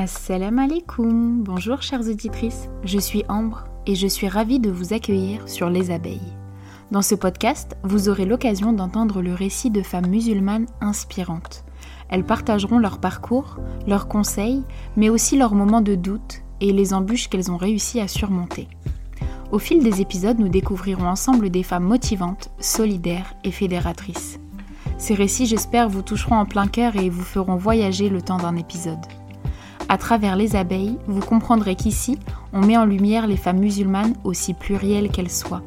Assalamu alaikum, bonjour chères auditrices, je suis Ambre et je suis ravie de vous accueillir sur Les Abeilles. Dans ce podcast, vous aurez l'occasion d'entendre le récit de femmes musulmanes inspirantes. Elles partageront leur parcours, leurs conseils, mais aussi leurs moments de doute et les embûches qu'elles ont réussi à surmonter. Au fil des épisodes, nous découvrirons ensemble des femmes motivantes, solidaires et fédératrices. Ces récits, j'espère, vous toucheront en plein cœur et vous feront voyager le temps d'un épisode. À travers les abeilles, vous comprendrez qu'ici, on met en lumière les femmes musulmanes aussi plurielles qu'elles soient.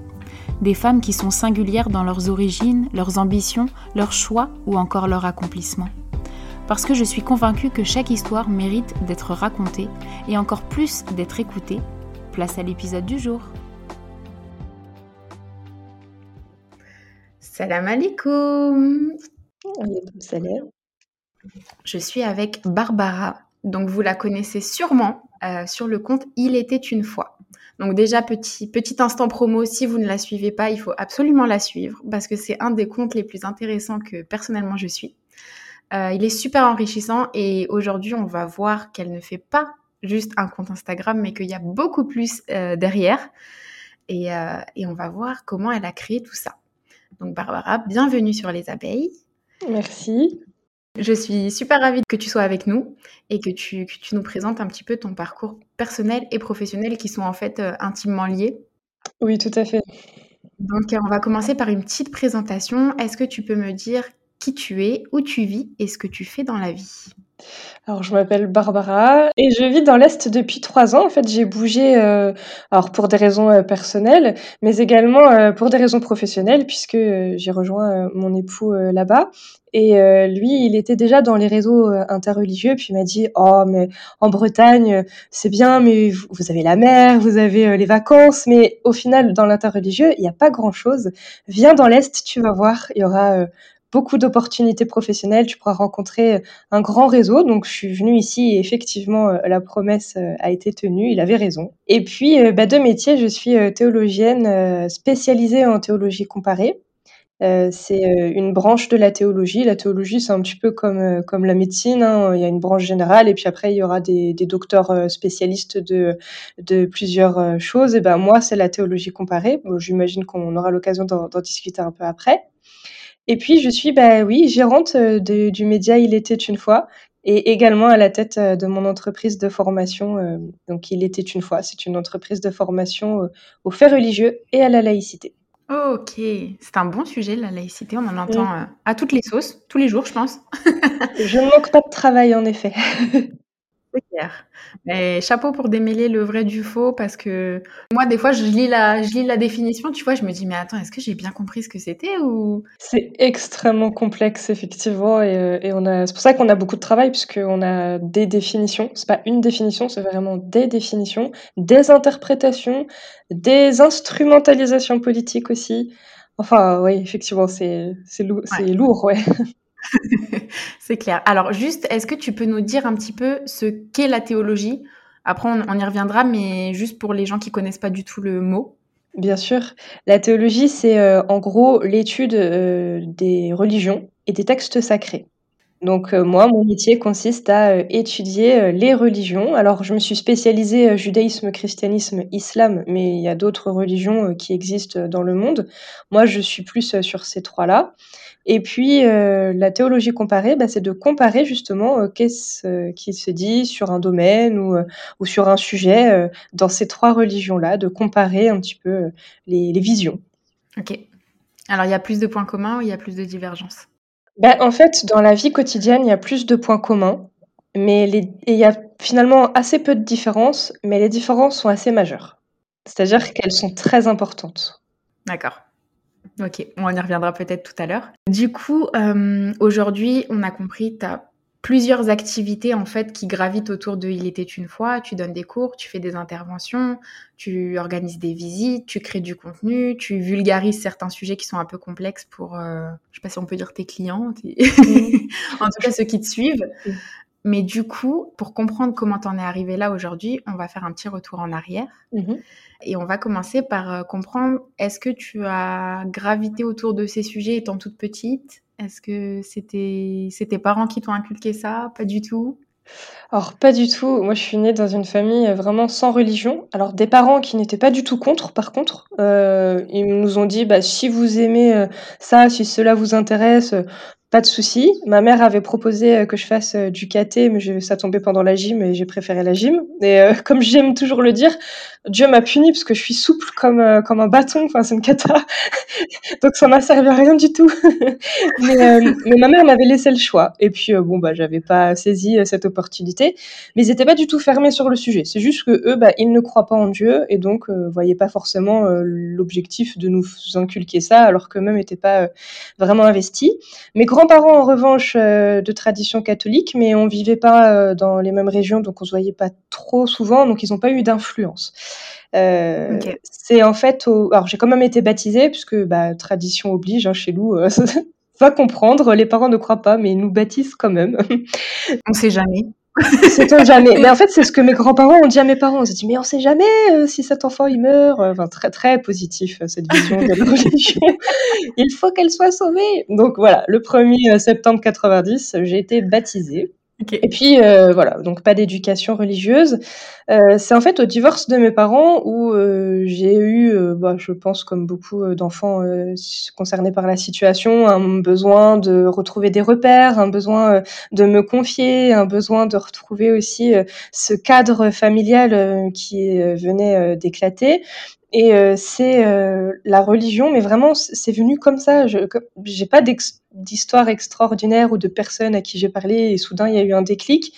Des femmes qui sont singulières dans leurs origines, leurs ambitions, leurs choix ou encore leur accomplissement. Parce que je suis convaincue que chaque histoire mérite d'être racontée et encore plus d'être écoutée. Place à l'épisode du jour. Salam alaikum. Salam. Je suis avec Barbara. Donc vous la connaissez sûrement euh, sur le compte Il était une fois. Donc déjà petit petit instant promo si vous ne la suivez pas, il faut absolument la suivre parce que c'est un des comptes les plus intéressants que personnellement je suis. Euh, il est super enrichissant et aujourd'hui on va voir qu'elle ne fait pas juste un compte Instagram mais qu'il y a beaucoup plus euh, derrière et, et on va voir comment elle a créé tout ça. Donc Barbara, bienvenue sur les abeilles. Merci. Je suis super ravie que tu sois avec nous et que tu, nous présentes un petit peu ton parcours personnel et professionnel qui sont en fait euh, intimement liés. Oui, tout à fait. Donc, euh, on va commencer par une petite présentation. Est-ce que tu peux me dire qui tu es, où tu vis et ce que tu fais dans la vie? Alors, je m'appelle Barbara et je vis dans l'Est depuis trois ans. En fait, j'ai bougé, euh, alors pour des raisons euh, personnelles, mais également euh, pour des raisons professionnelles, puisque j'ai rejoint mon époux là-bas. Et lui, il était déjà dans les réseaux interreligieux, puis il m'a dit Oh, mais en Bretagne, c'est bien, mais vous avez la mer, vous avez les vacances, mais au final, dans l'interreligieux, il n'y a pas grand-chose. Viens dans l'Est, tu vas voir, il y aura beaucoup d'opportunités professionnelles, tu pourras rencontrer euh, un grand réseau. Donc je suis venue ici et effectivement euh, la promesse euh, a été tenue, il avait raison. Et puis bah, de métier, je suis théologienne spécialisée en théologie comparée. c'est une branche de la théologie. La théologie, c'est un petit peu comme, comme la médecine. Hein. Il y a une branche générale et puis après, il y aura des, des docteurs spécialistes de, de plusieurs choses. Et ben moi, c'est la théologie comparée. J'imagine qu'on aura l'occasion d'en discuter un peu après. Et puis je suis, bah oui, gérante euh, du média Il était une fois et également à la tête euh, de mon entreprise de formation. Euh, donc Il était une fois, c'est une entreprise de formation aux faits religieux et à la laïcité. Ok, c'est un bon sujet, la laïcité. On en entend à toutes les sauces, tous les jours, je pense. je ne manque pas de travail, en effet. C'est clair. Mais chapeau pour démêler le vrai du faux parce que moi, des fois, je lis la, je lis la définition, tu vois, je me dis, mais attends, est-ce que j'ai bien compris ce que c'était ou... C'est extrêmement complexe, effectivement, et, euh, et on a, c'est pour ça qu'on a beaucoup de travail puisqu'on a des définitions. C'est pas une définition, c'est vraiment des définitions, des interprétations, des instrumentalisations politiques aussi. Enfin, oui, effectivement, c'est, c'est, c'est lourd, ouais. C'est clair. Alors juste, est-ce que tu peux nous dire un petit peu ce qu'est la théologie? Après, on, y reviendra, mais juste pour les gens qui connaissent pas du tout le mot. Bien sûr. La théologie, c'est euh, en gros l'étude euh, des religions et des textes sacrés. Donc euh, moi, mon métier consiste à étudier les religions. Alors je me suis spécialisée judaïsme, christianisme, islam, mais il y a d'autres religions qui existent dans le monde. Moi, je suis plus sur ces trois-là. Et puis, euh, la théologie comparée, bah, c'est de comparer justement euh, qu'est-ce euh, qui se dit sur un domaine ou, ou sur un sujet dans ces trois religions-là, de comparer un petit peu les, les, visions. Ok. Alors, il y a plus de points communs ou il y a plus de divergences? Bah, En fait, dans la vie quotidienne, il y a plus de points communs, mais il y a finalement assez peu de différences, mais les différences sont assez majeures. C'est-à-dire qu'elles sont très importantes. D'accord. Ok, on y reviendra peut-être tout à l'heure. Du coup, euh, aujourd'hui, on a compris, tu as plusieurs activités en fait qui gravitent autour de Il était une fois. Tu donnes des cours, tu fais des interventions, tu organises des visites, tu crées du contenu, tu vulgarises certains sujets qui sont un peu complexes pour, euh, je sais pas si on peut dire tes clients, en tout cas ceux qui te suivent. Mais du coup, pour comprendre comment t'en es arrivé là aujourd'hui, on va faire un petit retour en arrière. Mmh Et on va commencer par euh, comprendre, est-ce que tu as gravité autour de ces sujets étant toute petite? Est-ce que c'était tes parents qui t'ont inculqué ça? Pas du tout? Alors pas du tout. Moi, je suis née dans une famille, heu, vraiment sans religion. Alors des parents qui n'étaient pas du tout contre par contre, heu, ils nous ont dit: «Bah, si vous aimez, heu, ça, si cela vous intéresse, pas de souci». Ma mère avait proposé, heu, que je fasse, heu, du katé, mais ça tombait pendant la gym et j'ai préféré la gym et heu, comme j'aime toujours le dire, Dieu m'a punie parce que je suis souple comme, comme un bâton, enfin c'est une cata, donc ça m'a servi à rien du tout. Mais, euh, mais ma mère m'avait laissé le choix. Et puis, euh, bon, bah, j'avais pas saisi euh, cette opportunité. Mais ils n'étaient pas du tout fermés sur le sujet. C'est juste que eux, bah, ils ne croient pas en Dieu et donc euh, voyaient pas forcément euh, l'objectif de nous inculquer ça, alors qu'eux-mêmes n'étaient pas euh, vraiment investis. Mes grands-parents, en revanche, euh, de tradition catholique, mais on vivait pas euh, dans les mêmes régions, donc on se voyait pas trop souvent, donc ils n'ont pas eu d'influence. Euh, c'est en fait au... Alors j'ai quand même été baptisée, puisque bah, tradition oblige, hein, chez nous, va comprendre, les parents ne croient pas, mais ils nous baptisent quand même. On sait jamais. Sait-on jamais. Mais en fait, c'est ce que mes grands-parents ont dit à mes parents. On s'est dit, mais on sait jamais euh, si cet enfant il meurt. Enfin, très très positif euh, cette vision de la religion. Il faut qu'elle soit sauvée. Donc voilà, le 1er septembre 90, j'ai été baptisée. Et puis euh, voilà, donc pas d'éducation religieuse. Euh, c'est en fait au divorce de mes parents où euh, j'ai eu, euh, bah, je pense comme beaucoup euh, d'enfants concernés par la situation, un besoin de retrouver des repères, un besoin de me confier, un besoin de retrouver aussi ce cadre familial qui venait d'éclater. Et euh, c'est euh, la religion, mais vraiment c'est venu comme ça. Je j'ai pas d'histoire extraordinaire ou de personne à qui j'ai parlé et soudain il y a eu un déclic.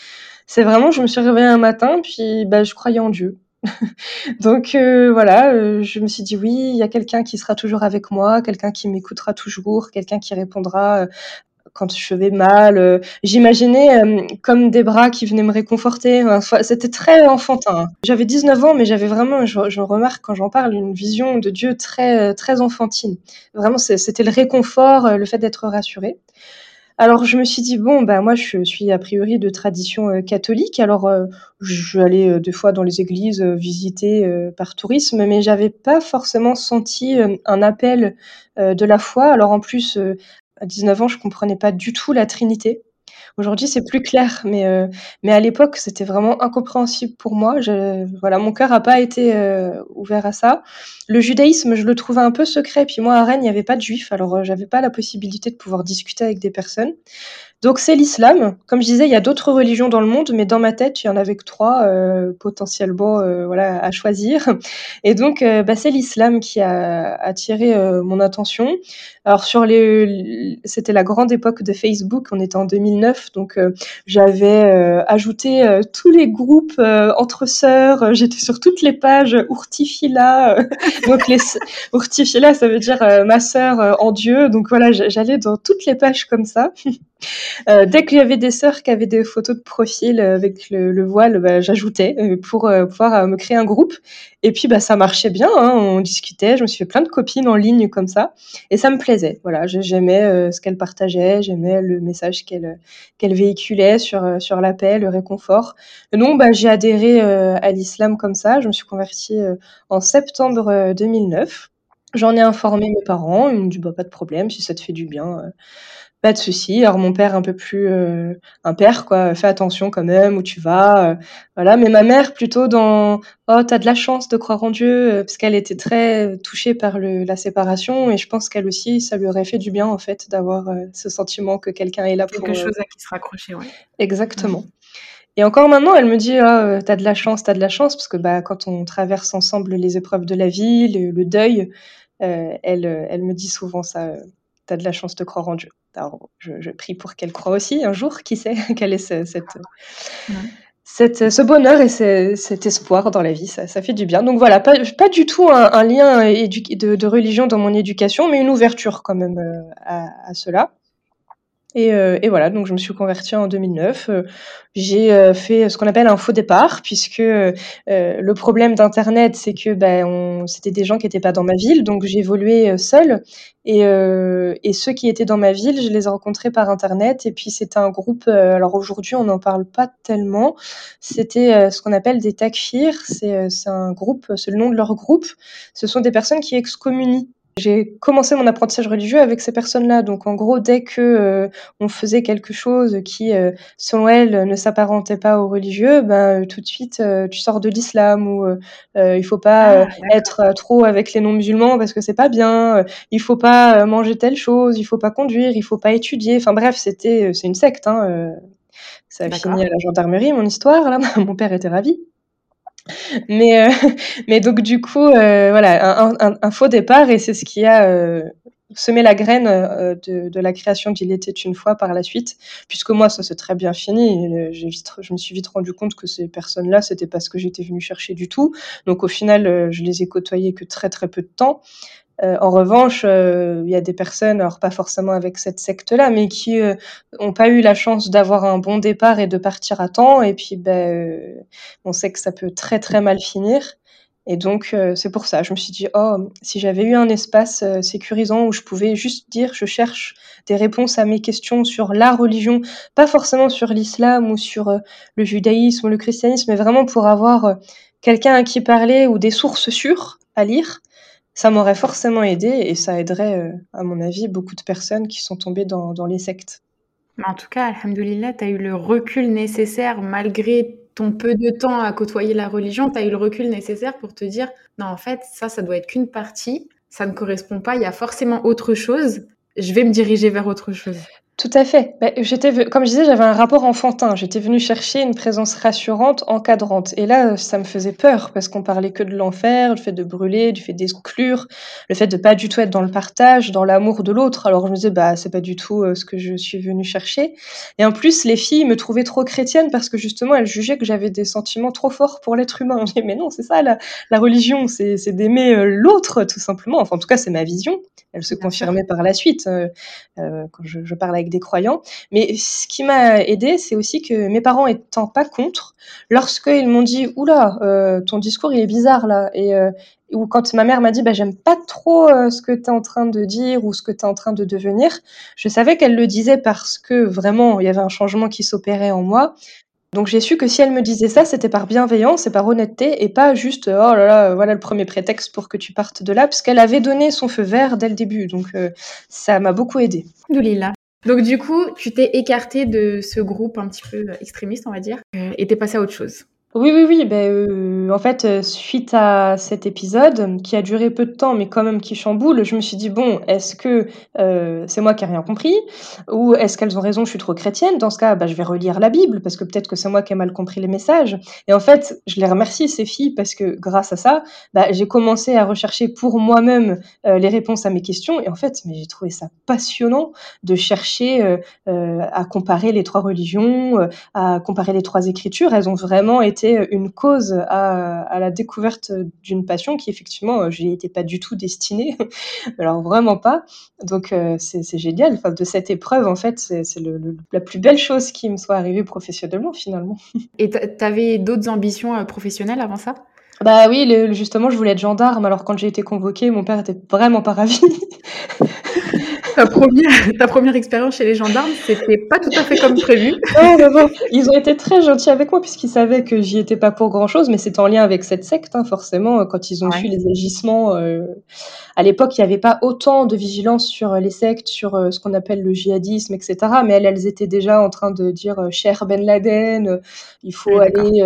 C'est vraiment, je me suis réveillée un matin, puis bah, je croyais en Dieu. Donc euh, voilà, euh, je me suis dit oui, il y a quelqu'un qui sera toujours avec moi, quelqu'un qui m'écoutera toujours, quelqu'un qui répondra euh, quand je vais mal. euh. J'imaginais euh, comme des bras qui venaient me réconforter. Enfin, c'était très enfantin. J'avais 19 ans, mais j'avais vraiment, je, remarque quand j'en parle, une vision de Dieu très, euh, très enfantine. Vraiment, c'était le réconfort, euh, le fait d'être rassuré. Alors je me suis dit: «Bon, bah, moi je suis a priori de tradition, catholique». Alors, je aller, heu, des fois dans les églises, visiter, par tourisme, mais j'avais pas forcément senti, un appel, de la foi. Alors en plus, à 19 ans, je comprenais pas du tout la Trinité. Aujourd'hui, c'est plus clair, mais heu, mais à l'époque, c'était vraiment incompréhensible pour moi. Je voilà, mon cœur a pas été, heu, ouvert à ça. Le judaïsme, je le trouvais un peu secret, puis moi à Rennes, il y avait pas de juifs, alors, heu, j'avais pas la possibilité de pouvoir discuter avec des personnes. Donc c'est l'islam. Comme je disais, il y a d'autres religions dans le monde, mais dans ma tête, il y en avait que 3 heu, potentiellement, heu, voilà, à choisir. Et donc, heu, bah, c'est l'islam qui a attiré, heu, mon attention. Alors sur les c'était la grande époque de Facebook, on était en 2009, donc, heu, j'avais, ajouté, tous les groupes, entre sœurs, j'étais sur toutes les pages Urtifila, donc les Urtifila, ça veut dire, ma sœur, en Dieu, donc voilà, j'allais dans toutes les pages comme ça. Heu, dès qu'il y avait des sœurs qui avaient des photos de profil, heu, avec le le voile, bah, j'ajoutais, heu, pour, pouvoir, me créer un groupe. Et puis, bah, ça marchait bien, hein, on discutait, je me suis fait plein de copines en ligne comme ça. Et ça me plaisait. Voilà, j'aimais, ce qu'elle partageait, j'aimais le message qu'elle, heu, qu'elle véhiculait sur, sur la paix, le réconfort. Donc bah, j'ai adhéré, à l'islam comme ça. Je me suis convertie, en septembre, heu, 2009. J'en ai informé mes parents, ils m'ont dit: «Bah, pas de problème, si ça te fait du bien, pas de souci. Alors mon père un peu plus, heu, un père quoi, «Fais attention quand même où tu vas», heu, voilà. Mais ma mère plutôt dans: «Oh tu as de la chance de croire en Dieu», heu, parce qu'elle était très touchée par le la séparation et je pense qu'elle aussi, ça lui aurait fait du bien en fait d'avoir, ce sentiment que quelqu'un est là Quelque pour, heu chose à qui se raccrocher, ouais. exactement. Et encore maintenant, elle me dit: «Ah, heu, tu as de la chance, tu as de la chance», parce que, bah, quand on traverse ensemble les épreuves de la vie, le le deuil, elle, elle me dit souvent ça, heu: «Tu as de la chance de croire en Dieu». Alors je je prie pour qu'elle croie aussi un jour, qui sait? Qu'elle ait ce cette, Ouais. cette, ce bonheur et ce cet espoir dans la vie, ça ça fait du bien. Donc voilà, pas pas du tout un un lien de de religion dans mon éducation, mais une ouverture quand même, heu, à à cela. Et, heu, et voilà, donc je me suis convertie en 2009. Heu, j'ai, heu, fait ce qu'on appelle un faux départ puisque, le problème d'internet, c'est que, on c'était des gens qui étaient pas dans ma ville, donc j'ai évolué, seule et heu, et ceux qui étaient dans ma ville, je les ai rencontrés par internet et puis c'était un groupe, heu, alors aujourd'hui on n'en parle pas tellement. C'était, heu, ce qu'on appelle des takfirs, c'est un groupe, c'est le nom de leur groupe. Ce sont des personnes qui excommunient J'ai commencé mon apprentissage religieux avec ces personnes-là. Donc, en gros, dès que euh, on faisait quelque chose qui, euh, selon elles, ne s'apparentait pas au religieux, ben euh, tout de suite, tu sors de l'islam ou il faut pas ah, être trop avec les non-musulmans parce que c'est pas bien. il faut pas manger telle chose, il faut pas conduire, il faut pas étudier. Enfin bref, c'était, c'est une secte. Hein, ça a fini à la gendarmerie, mon histoire. Là, mon père était ravi. Mais, euh, mais donc du coup, euh, voilà, un, faux départ et c'est ce qui a euh, semé la graine de, la création d'Il était une fois par la suite, puisque moi ça s'est très bien fini. J'ai je me suis vite rendu compte que ces personnes-là, c'était pas ce que j'étais venue chercher du tout. Donc au final, je les ai côtoyées que très très peu de temps. Euh, en revanche, euh, il y a des personnes, alors pas forcément avec cette secte-là, mais qui n'ont euh, pas eu la chance d'avoir un bon départ et de partir à temps. Et puis, ben, on sait que ça peut très très mal finir. Et donc, c'est pour ça. Je me suis dit, oh, si j'avais eu un espace sécurisant où je pouvais juste dire, je cherche des réponses à mes questions sur la religion, pas forcément sur l'islam ou sur le judaïsme ou le christianisme, mais vraiment pour avoir quelqu'un à qui parler ou des sources sûres à lire ça m'aurait forcément aidé et ça aiderait, euh, à mon avis, beaucoup de personnes qui sont tombées dans, dans les sectes. En tout cas, Alhamdoulilah, tu as eu le recul nécessaire malgré ton peu de temps à côtoyer la religion, tu as eu le recul nécessaire pour te dire non, en fait, ça, ça doit être qu'une partie, ça ne correspond pas, il y a forcément autre chose, je vais me diriger vers autre chose. Tout à fait. Bah, j'étais, comme je disais, j'avais un rapport enfantin. J'étais venue chercher une présence rassurante, encadrante. Et là, ça me faisait peur parce qu'on parlait que de l'enfer, le fait de brûler, du fait d'exclure, le fait de pas du tout être dans le partage, dans l'amour de l'autre. Alors je me disais, bah c'est pas du tout euh, ce que je suis venue chercher. Et en plus, les filles me trouvaient trop chrétienne parce que justement, elles jugeaient que j'avais des sentiments trop forts pour l'être humain. Je disais, mais non, c'est ça la, la religion, c'est d'aimer euh, l'autre tout simplement. Enfin, en tout cas, c'est ma vision. Elle se confirmait par la suite euh, euh quand je, je parle des croyants. Mais ce qui m'a aidé, c'est aussi que mes parents étant pas contre, lorsqu'ils m'ont dit oula, euh, ton discours il est bizarre là, et euh, ou quand ma mère m'a dit bah j'aime pas trop euh, ce que tu es en train de dire ou ce que tu es en train de devenir, je savais qu'elle le disait parce que vraiment il y avait un changement qui s'opérait en moi. Donc j'ai su que si elle me disait ça, c'était par bienveillance et par honnêteté et pas juste oh là là, voilà le premier prétexte pour que tu partes de là, parce qu'elle avait donné son feu vert dès le début. Donc ça m'a beaucoup aidé. Doulila. Donc du coup, tu t'es écarté de ce groupe un petit peu extrémiste, on va dire, euh, et t'es passé à autre chose. Oui, oui, oui. Ben, euh, en fait, euh, suite à cet épisode, qui a duré peu de temps, mais quand même qui chamboule, je me suis dit, bon, est-ce que euh, c'est moi qui ai rien compris? Ou est-ce qu'elles ont raison, je suis trop chrétienne? Dans ce cas, bah, je vais relire la Bible, parce que peut-être que c'est moi qui ai mal compris les messages. Et en fait, je les remercie, ces filles, parce que grâce à ça, bah, j'ai commencé à rechercher pour moi-même les réponses à mes questions. Et en fait, mais j'ai trouvé ça passionnant de chercher à comparer les trois religions, à comparer les trois écritures. Elles ont vraiment été une cause à, la découverte d'une passion qui effectivement je n'y étais pas du tout destinée, alors vraiment pas. Donc euh, c'est génial. Enfin, de cette épreuve en fait, c'est la plus belle chose qui me soit arrivée professionnellement finalement. Et tu avais d'autres ambitions euh, professionnelles avant ça? Bah oui, justement, je voulais être gendarme. Alors quand j'ai été convoquée, mon père était vraiment pas ravi. ta première, ta première expérience chez les gendarmes, c'était pas tout à fait comme prévu. Ils ont été très gentils avec moi puisqu'ils savaient que j'y étais pas pour grand chose, mais c'est en lien avec cette secte, hein, forcément. Quand ils ont vu les agissements, euh, à l'époque, il n'y avait pas autant de vigilance sur les sectes, sur euh, ce qu'on appelle le djihadisme, etc. Mais elles, elles étaient déjà en train de dire euh, cher Ben Laden, il faut aller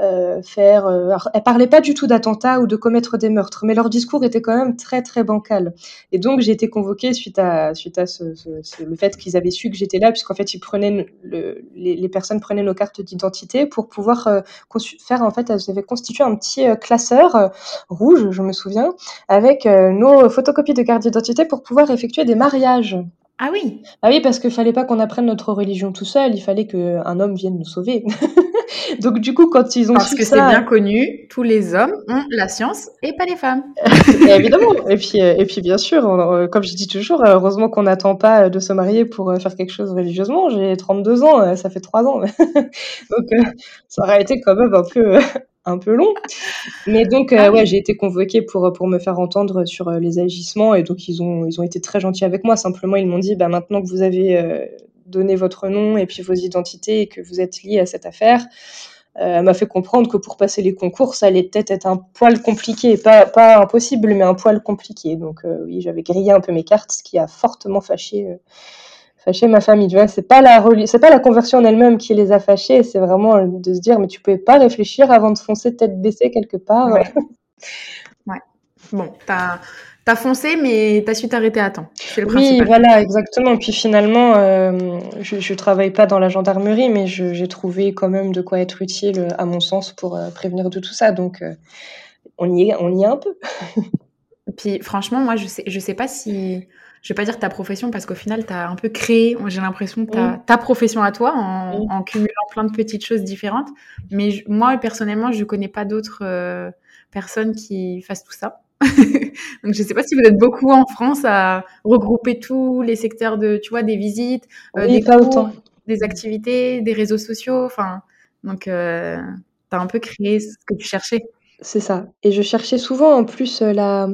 euh, faire. Euh, alors, elles parlaient pas du tout d'attentats ou de commettre des meurtres, mais leur discours était quand même très très bancal. Et donc j'ai été convoquée suite à suite à ce, le fait qu'ils avaient su que j'étais là, puisqu'en fait ils prenaient le, les, personnes prenaient nos cartes d'identité pour pouvoir euh, faire en fait elles avaient constitué un petit euh, classeur rouge, je me souviens, avec nos photocopies de cartes d'identité pour pouvoir effectuer des mariages. Ah oui. Ah oui, parce qu'il fallait pas qu'on apprenne notre religion tout seul, il fallait qu'un homme vienne nous sauver. Donc du coup, quand ils ont Parce que c'est bien connu, tous les hommes ont la science et pas les femmes. évidemment. Et puis, euh, et puis bien sûr, euh, comme je dis toujours, euh, heureusement qu'on n'attend pas de se marier pour faire quelque chose religieusement. J'ai 32 ans, ça fait 3 ans. Donc ça aurait été quand même un peu un peu long. Mais donc, ah ouais, j'ai été convoquée pour, pour me faire entendre sur les agissements et donc ils ont, ils ont été très gentils avec moi. Simplement, ils m'ont dit, bah, maintenant que vous avez donner votre nom et puis vos identités et que vous êtes lié à cette affaire, elle m'a fait comprendre que pour passer les concours, ça allait peut-être être un poil compliqué, pas, pas impossible, mais un poil compliqué. Donc oui, j'avais grillé un peu mes cartes, ce qui a fortement fâché fâché ma famille. Tu vois, c'est pas la c'est pas la conversion en elle-même qui les a fâchés, c'est vraiment de se dire mais tu pouvais pas réfléchir avant de foncer tête baissée quelque part. Ouais. Bon, t'as as foncé, mais t'as su t'arrêter à temps. Le oui, voilà, exactement. Puis finalement, euh, je, je travaille pas dans la gendarmerie, mais j'ai trouvé quand même de quoi être utile, à mon sens, pour euh, prévenir de tout ça. Donc, euh, on y est, on y est un peu. Puis franchement, moi, je sais, je sais pas si je vais pas dire ta profession parce qu'au final, tu as un peu créé, j'ai l'impression, ta, ta profession à toi en, cumulant plein de petites choses différentes. Mais moi, personnellement, je connais pas d'autres euh, personnes qui fassent tout ça. Donc, je sais pas si vous êtes beaucoup en France à regrouper tous les secteurs de, tu vois, des visites, euh, des cours, des activités, des réseaux sociaux. Enfin, donc, euh, tu as un peu créé ce que tu cherchais. C'est ça et je cherchais souvent en plus, euh, la,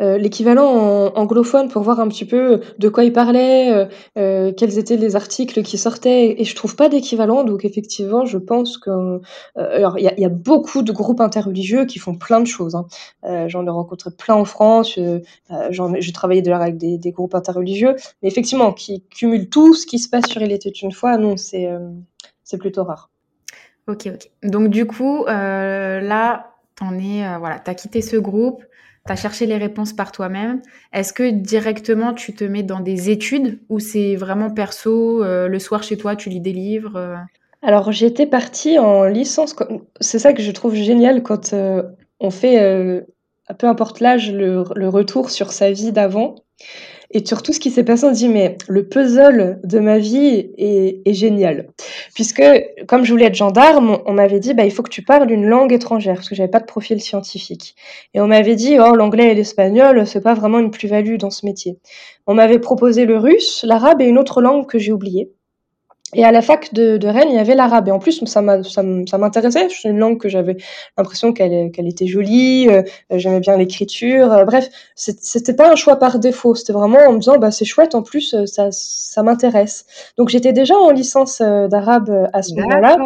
euh, l'équivalent anglophone pour voir un petit peu de quoi il parlait, euh, quels étaient les articles qui sortaient et je trouve pas d'équivalent donc effectivement je pense que, alors il y a beaucoup de groupes interreligieux qui font plein de choses, hein. j'en ai rencontré plein en France, j'en ai j'ai travaillé d'ailleurs avec des des groupes interreligieux, mais effectivement qui cumulent tout ce qui se passe sur Il était une fois, non, c'est, c'est plutôt rare. OK, OK. Donc du coup, là t'en es, euh, voilà, t'as quitté ce groupe, t'as cherché les réponses par toi-même. Est-ce que directement tu te mets dans des études ou c'est vraiment perso, euh, le soir chez toi tu lis des livres euh? Alors j'étais partie en licence. C'est ça que je trouve génial quand on fait, peu importe l'âge, le, le, retour sur sa vie d'avant. Et sur tout ce qui s'est passé, on dit, mais le puzzle de ma vie est, est, génial. Puisque, comme je voulais être gendarme, on m'avait dit, bah, il faut que tu parles une langue étrangère, parce que j'avais pas de profil scientifique. Et on m'avait dit, oh, l'anglais et l'espagnol, c'est pas vraiment une plus-value dans ce métier. On m'avait proposé le russe, l'arabe et une autre langue que j'ai oubliée. Et à la fac de, de Rennes, il y avait l'arabe. Et en plus, ça m'intéressait. C'est une langue que j'avais l'impression qu'elle était jolie. Euh, J'aimais bien l'écriture. Euh, bref, c'était pas un choix par défaut. C'était vraiment en me disant, bah, c'est chouette. En plus, euh, ça, ça m'intéresse. Donc, j'étais déjà en licence euh, d'arabe à ce moment-là,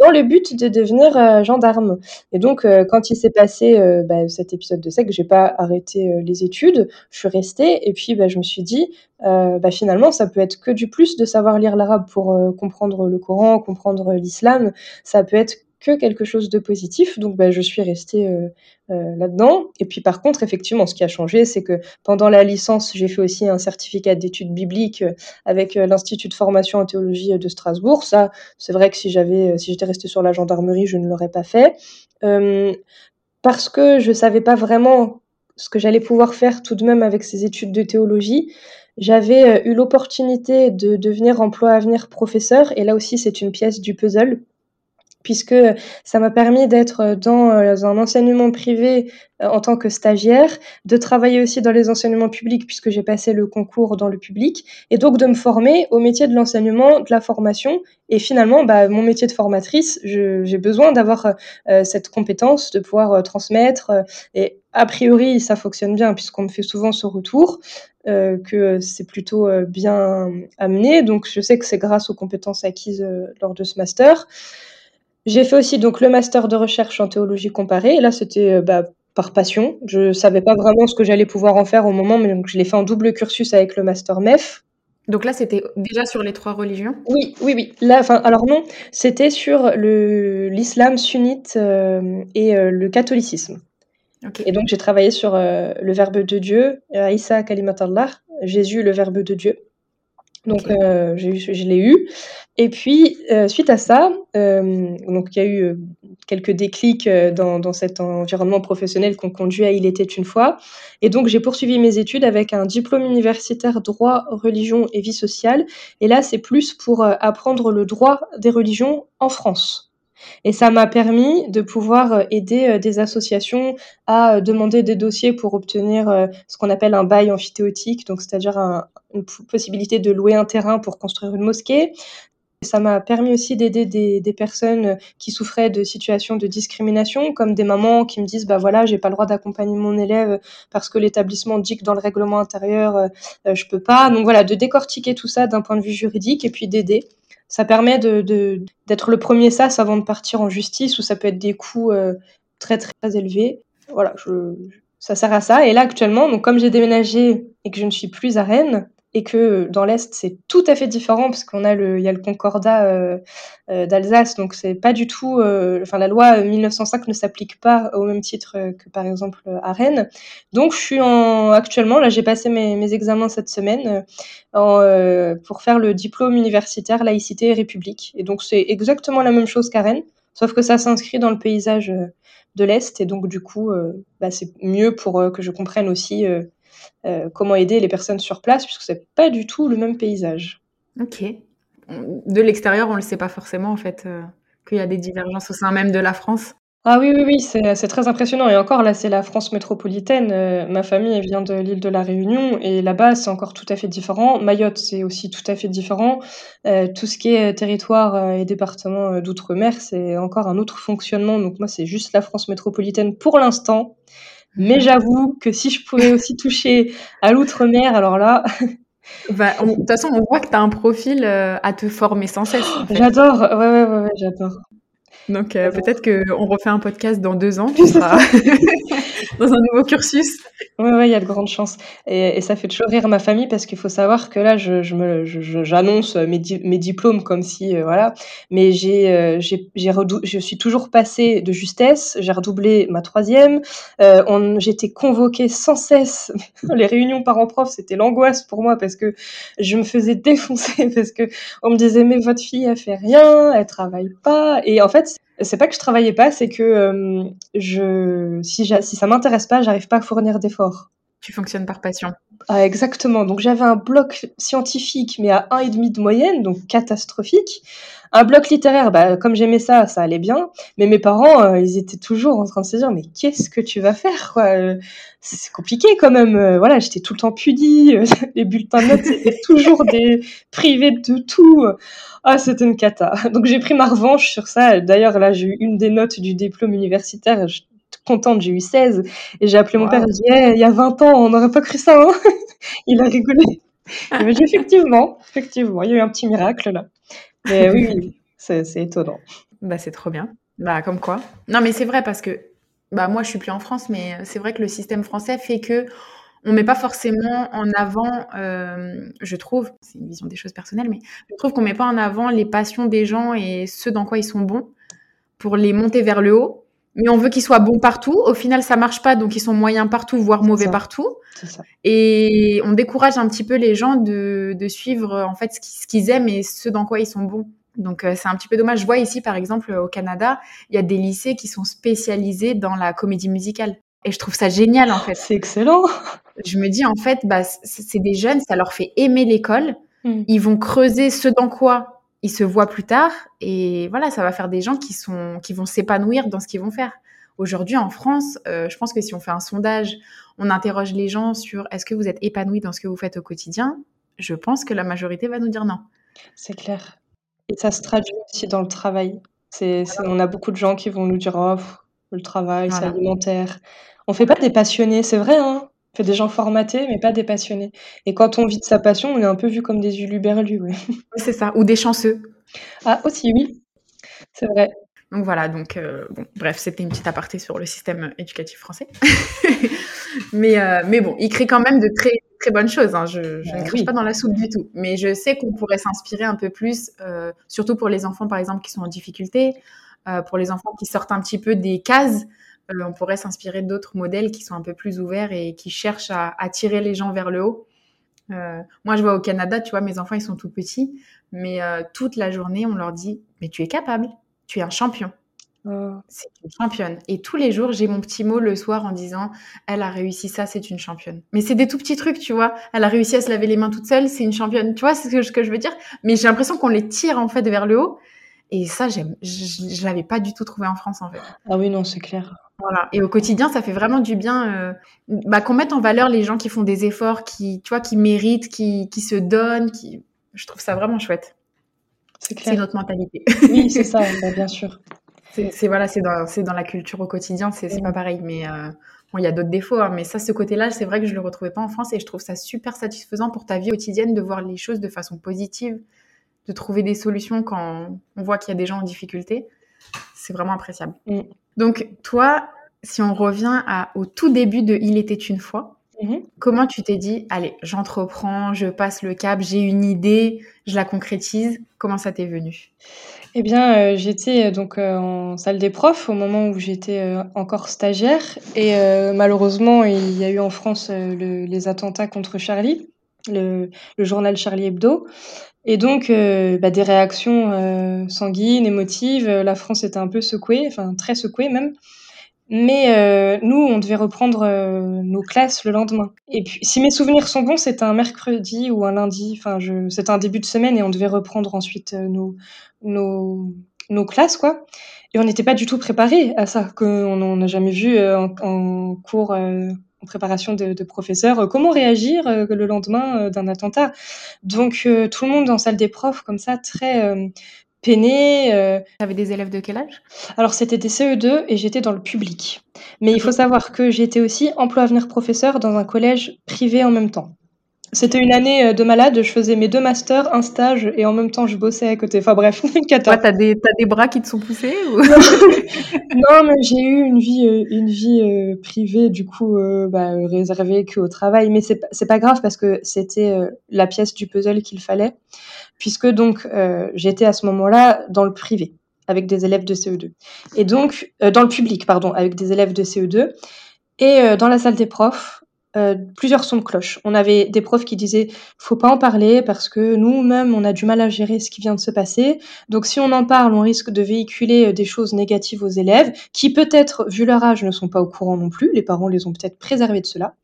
dans le but de devenir gendarme. Et donc, quand il s'est passé bah, cet épisode de sec, j'ai pas arrêté les études. Je suis restée. Et puis, bah, je me suis dit, euh, bah, finalement, ça peut être que du plus de savoir lire l'arabe pour euh, comprendre le Coran, comprendre l'islam. Ça peut être que quelque chose de positif. Donc, bah, je suis restée euh, là-dedans. Et puis, par contre, effectivement, ce qui a changé, c'est que pendant la licence, j'ai fait aussi un certificat d'études bibliques avec l'Institut de formation en théologie de Strasbourg. Ça, c'est vrai que si si j'étais restée sur la gendarmerie, je ne l'aurais pas fait. parce que je savais pas vraiment ce que j'allais pouvoir faire tout de même avec ces études de théologie. J'avais euh, eu l'opportunité de devenir emploi à venir professeur, et là aussi c'est une pièce du puzzle, puisque ça m'a permis d'être dans euh, un enseignement privé euh, en tant que stagiaire, de travailler aussi dans les enseignements publics, puisque j'ai passé le concours dans le public, et donc de me former au métier de l'enseignement, de la formation, et finalement, bah, mon métier de formatrice, j'ai besoin d'avoir cette compétence, de pouvoir transmettre, et a priori, ça fonctionne bien, puisqu'on me fait souvent ce retour. Euh, que c'est plutôt euh, bien amené. Donc je sais que c'est grâce aux compétences acquises euh, lors de ce master. J'ai fait aussi donc le master de recherche en théologie comparée. Et là, c'était bah, par passion. Je savais pas vraiment ce que j'allais pouvoir en faire au moment, mais donc je l'ai fait en double cursus avec le master MEF. Donc là, c'était déjà sur les trois religions? Oui, oui, oui. Là, enfin, alors non, c'était sur l'islam sunnite et le catholicisme. Et donc, j'ai travaillé sur euh, le Verbe de Dieu, euh, Isa Kalimat Allah, Jésus, le Verbe de Dieu. Donc, euh, je l'ai eu. Et puis, suite à ça, donc il y a eu quelques déclics dans, dans, cet environnement professionnel qu'on conduit à Il était une fois. Et donc, j'ai poursuivi mes études avec un diplôme universitaire droit, religion et vie sociale. Et là, c'est plus pour apprendre le droit des religions en France. Et ça m'a permis de pouvoir euh, aider euh, des associations à euh, demander des dossiers pour obtenir ce qu'on appelle un bail amphithéotique, donc c'est-à-dire une possibilité de louer un terrain pour construire une mosquée. Ça m'a permis aussi d'aider des, des, personnes qui souffraient de situations de discrimination, comme des mamans qui me disent bah voilà j'ai pas le droit d'accompagner mon élève parce que l'établissement dit que dans le règlement intérieur je peux pas. Donc voilà de décortiquer tout ça d'un point de vue juridique et puis d'aider ça permet de, d'être le premier sas avant de partir en justice, où ça peut être des coûts très très élevés. Voilà, je, ça sert à ça. Et là actuellement, donc comme j'ai déménagé et que je ne suis plus à Rennes, et que dans l'Est, c'est tout à fait différent parce qu'on a le, il y a le concordat euh, euh, d'Alsace, donc c'est pas du tout, euh, enfin la loi 1905 ne s'applique pas au même titre que par exemple à Rennes. Donc je suis en, actuellement, là j'ai passé mes, mes, examens cette semaine pour faire le diplôme universitaire laïcité et république. Et donc c'est exactement la même chose qu'à Rennes, sauf que ça s'inscrit dans le paysage de l'Est et donc du coup, bah, c'est mieux pour que je comprenne aussi euh, comment aider les personnes sur place, puisque c'est pas du tout le même paysage. Ok. De l'extérieur, on ne le sait pas forcément, en fait, euh, qu'il y a des divergences au sein même de la France. Ah oui, oui, oui, c'est très impressionnant. Et encore, là, c'est la France métropolitaine. Euh, ma famille, vient de l'île de la Réunion. Et là-bas, c'est encore tout à fait différent. Mayotte, c'est aussi tout à fait différent. tout ce qui est territoire et département d'outre-mer, c'est encore un autre fonctionnement. Donc moi, c'est juste la France métropolitaine pour l'instant. Mais j'avoue que si je pouvais aussi toucher à l'outre-mer, alors là. Bah, de toute façon, on voit que tu as un profil euh, à te former sans cesse. J'adore, ouais, ouais, ouais, j'adore. Donc euh, peut-être qu'on refait un podcast dans deux ans, tu seras dans un nouveau cursus. Oui, il y a de grandes chances. Et, et, ça fait toujours rire ma famille parce qu'il faut savoir que là, je, je me, j'annonce mes, mes, diplômes comme si, euh, voilà. Mais j'ai, euh, je suis toujours passée de justesse. J'ai redoublé ma troisième. Euh, j'étais convoquée sans cesse. Les réunions parents-prof, c'était l'angoisse pour moi parce que je me faisais défoncer parce que on me disait mais votre fille elle fait rien, elle travaille pas. Et en fait, c'est pas que je travaillais pas, c'est que euh, je, si, si ça m'intéresse pas, j'arrive pas à fournir d'efforts. Tu fonctionnes par passion. Ah, exactement. Donc j'avais un bloc scientifique, mais à 1,5 de moyenne, donc catastrophique. Un bloc littéraire, bah, comme j'aimais ça, ça allait bien. Mais mes parents, euh, ils étaient toujours en train de se dire, mais qu'est-ce que tu vas faire euh, C'est compliqué quand même. voilà, j'étais tout le temps pudie. les bulletins de notes, c'était toujours des privés de tout. Ah, c'était une cata. Donc j'ai pris ma revanche sur ça. D'ailleurs, là, j'ai eu une des notes du diplôme universitaire. Je suis contente, j'ai eu 16. Et j'ai appelé mon père, j'ai dit, il y a 20 ans, on n'aurait pas cru ça. Hein il a rigolé. Il m'a dit, effectivement, effectivement, il y a eu un petit miracle là. Mais oui, c'est étonnant. Bah, c'est trop bien. Bah, comme quoi. Non, mais c'est vrai parce que bah, moi, je suis plus en France, mais c'est vrai que le système français fait que on met pas forcément en avant, euh, je trouve, c'est une vision des choses personnelles, mais je trouve qu'on met pas en avant les passions des gens et ce dans quoi ils sont bons pour les monter vers le haut. Mais on veut qu'ils soient bons partout. Au final, ça marche pas, donc ils sont moyens partout, voire mauvais partout. Ça. Et on décourage un petit peu les gens de, de suivre en fait ce qu'ils aiment et ce dans quoi ils sont bons. Donc euh, c'est un petit peu dommage. Je vois ici, par exemple, au Canada, il y a des lycées qui sont spécialisés dans la comédie musicale. Et je trouve ça génial, en fait. C'est excellent. Je me dis, en fait, bah, c'est des jeunes, ça leur fait aimer l'école. Hmm. Ils vont creuser ce dans quoi ils se voient plus tard. Et voilà, ça va faire des gens qui, sont, qui vont s'épanouir dans ce qu'ils vont faire. Aujourd'hui, en France, euh, je pense que si on fait un sondage, on interroge les gens sur est-ce que vous êtes épanoui dans ce que vous faites au quotidien, je pense que la majorité va nous dire non. C'est clair. Et ça se traduit aussi dans le travail. C'est, on a beaucoup de gens qui vont nous dire oh, le travail, c'est alimentaire. On fait pas des passionnés, c'est vrai, hein. Fait des gens formatés, mais pas des passionnés. Et quand on vit de sa passion, on est un peu vu comme des uluberlus, ouais. C'est ça, ou des chanceux. Ah, aussi, oui. C'est vrai. Donc voilà, donc euh, bon, bref, c'était une petite aparté sur le système éducatif français. mais, euh, mais bon, il crée quand même de très, très bonnes choses. Hein. Je, je ne bah crache pas dans la soupe du tout. Mais je sais qu'on pourrait s'inspirer un peu plus, euh, surtout pour les enfants, par exemple, qui sont en difficulté, pour les enfants qui sortent un petit peu des cases. Euh, on pourrait s'inspirer d'autres modèles qui sont un peu plus ouverts et qui cherchent à attirer les gens vers le haut. Euh, moi, je vois au Canada, tu vois, mes enfants, ils sont tout petits, mais euh, toute la journée, on leur dit, mais tu es capable, tu es un champion. Oh. C'est une championne. Et tous les jours, j'ai mon petit mot le soir en disant, elle a réussi ça, c'est une championne. Mais c'est des tout petits trucs, tu vois. Elle a réussi à se laver les mains toute seule, c'est une championne. Tu vois, c'est ce que je veux dire? Mais j'ai l'impression qu'on les tire en fait vers le haut. Et ça, j'aime. Je, je l'avais pas du tout trouvé en France, en fait. Ah oui, non, c'est clair. Voilà. Et au quotidien, ça fait vraiment du bien euh, bah, qu'on mette en valeur les gens qui font des efforts, qui, tu vois, qui méritent, qui, qui se donnent. Qui... Je trouve ça vraiment chouette. C'est clair. C'est notre mentalité. Oui, c'est ça, bah, bien sûr. C'est voilà, c'est dans, dans, la culture au quotidien, c'est pas pareil. Mais euh, bon, il y a d'autres défauts. Hein, mais ça, ce côté-là, c'est vrai que je le retrouvais pas en France et je trouve ça super satisfaisant pour ta vie quotidienne de voir les choses de façon positive de trouver des solutions quand on voit qu'il y a des gens en difficulté, c'est vraiment appréciable. Mm. Donc, toi, si on revient à, au tout début de Il était une fois, mm-hmm. comment tu t'es dit, allez, j'entreprends, je passe le cap, j'ai une idée, je la concrétise Comment ça t'est venu? Eh bien, euh, j'étais euh, donc euh, en salle des profs au moment où j'étais encore stagiaire et malheureusement, il y a eu en France les attentats contre Charlie, le, journal Charlie Hebdo. Et donc, bah, des réactions sanguines, émotives. La France était un peu secouée, enfin très secouée même. Mais nous, on devait reprendre nos classes le lendemain. Et puis, si mes souvenirs sont bons, c'était un mercredi ou un lundi. Enfin, je... c'était un début de semaine et on devait reprendre ensuite nos, nos, nos classes, quoi. Et on n'était pas du tout préparé à ça, qu'on n'a jamais vu euh, en, cours, euh, en préparation de, de professeurs, euh, comment réagir le lendemain d'un attentat? Donc tout le monde en salle des profs, comme ça, très peiné. Tu avais des élèves de quel âge? Alors c'était des CE2 et j'étais dans le public. Mais il faut savoir que j'étais aussi emploi avenir professeur dans un collège privé en même temps. C'était une année euh, de malade, je faisais mes deux masters, un stage et en même temps je bossais à côté. Enfin bref, cata. t'as des, des bras qui te sont poussés Non, mais j'ai eu une vie, euh, une vie euh, privée du coup bah, réservée qu'au travail. Mais c'est, c'est pas grave parce que c'était la pièce du puzzle qu'il fallait. Puisque donc j'étais à ce moment-là dans le privé avec des élèves de CE2. Et donc, dans le public, pardon, avec des élèves de CE2. Et dans la salle des profs, euh, plusieurs sons de cloche. On avait des profs qui disaient faut pas en parler parce que nous-mêmes on a du mal à gérer ce qui vient de se passer. Donc si on en parle, on risque de véhiculer euh, des choses négatives aux élèves qui peut-être vu leur âge ne sont pas au courant non plus. Les parents les ont peut-être préservés de cela.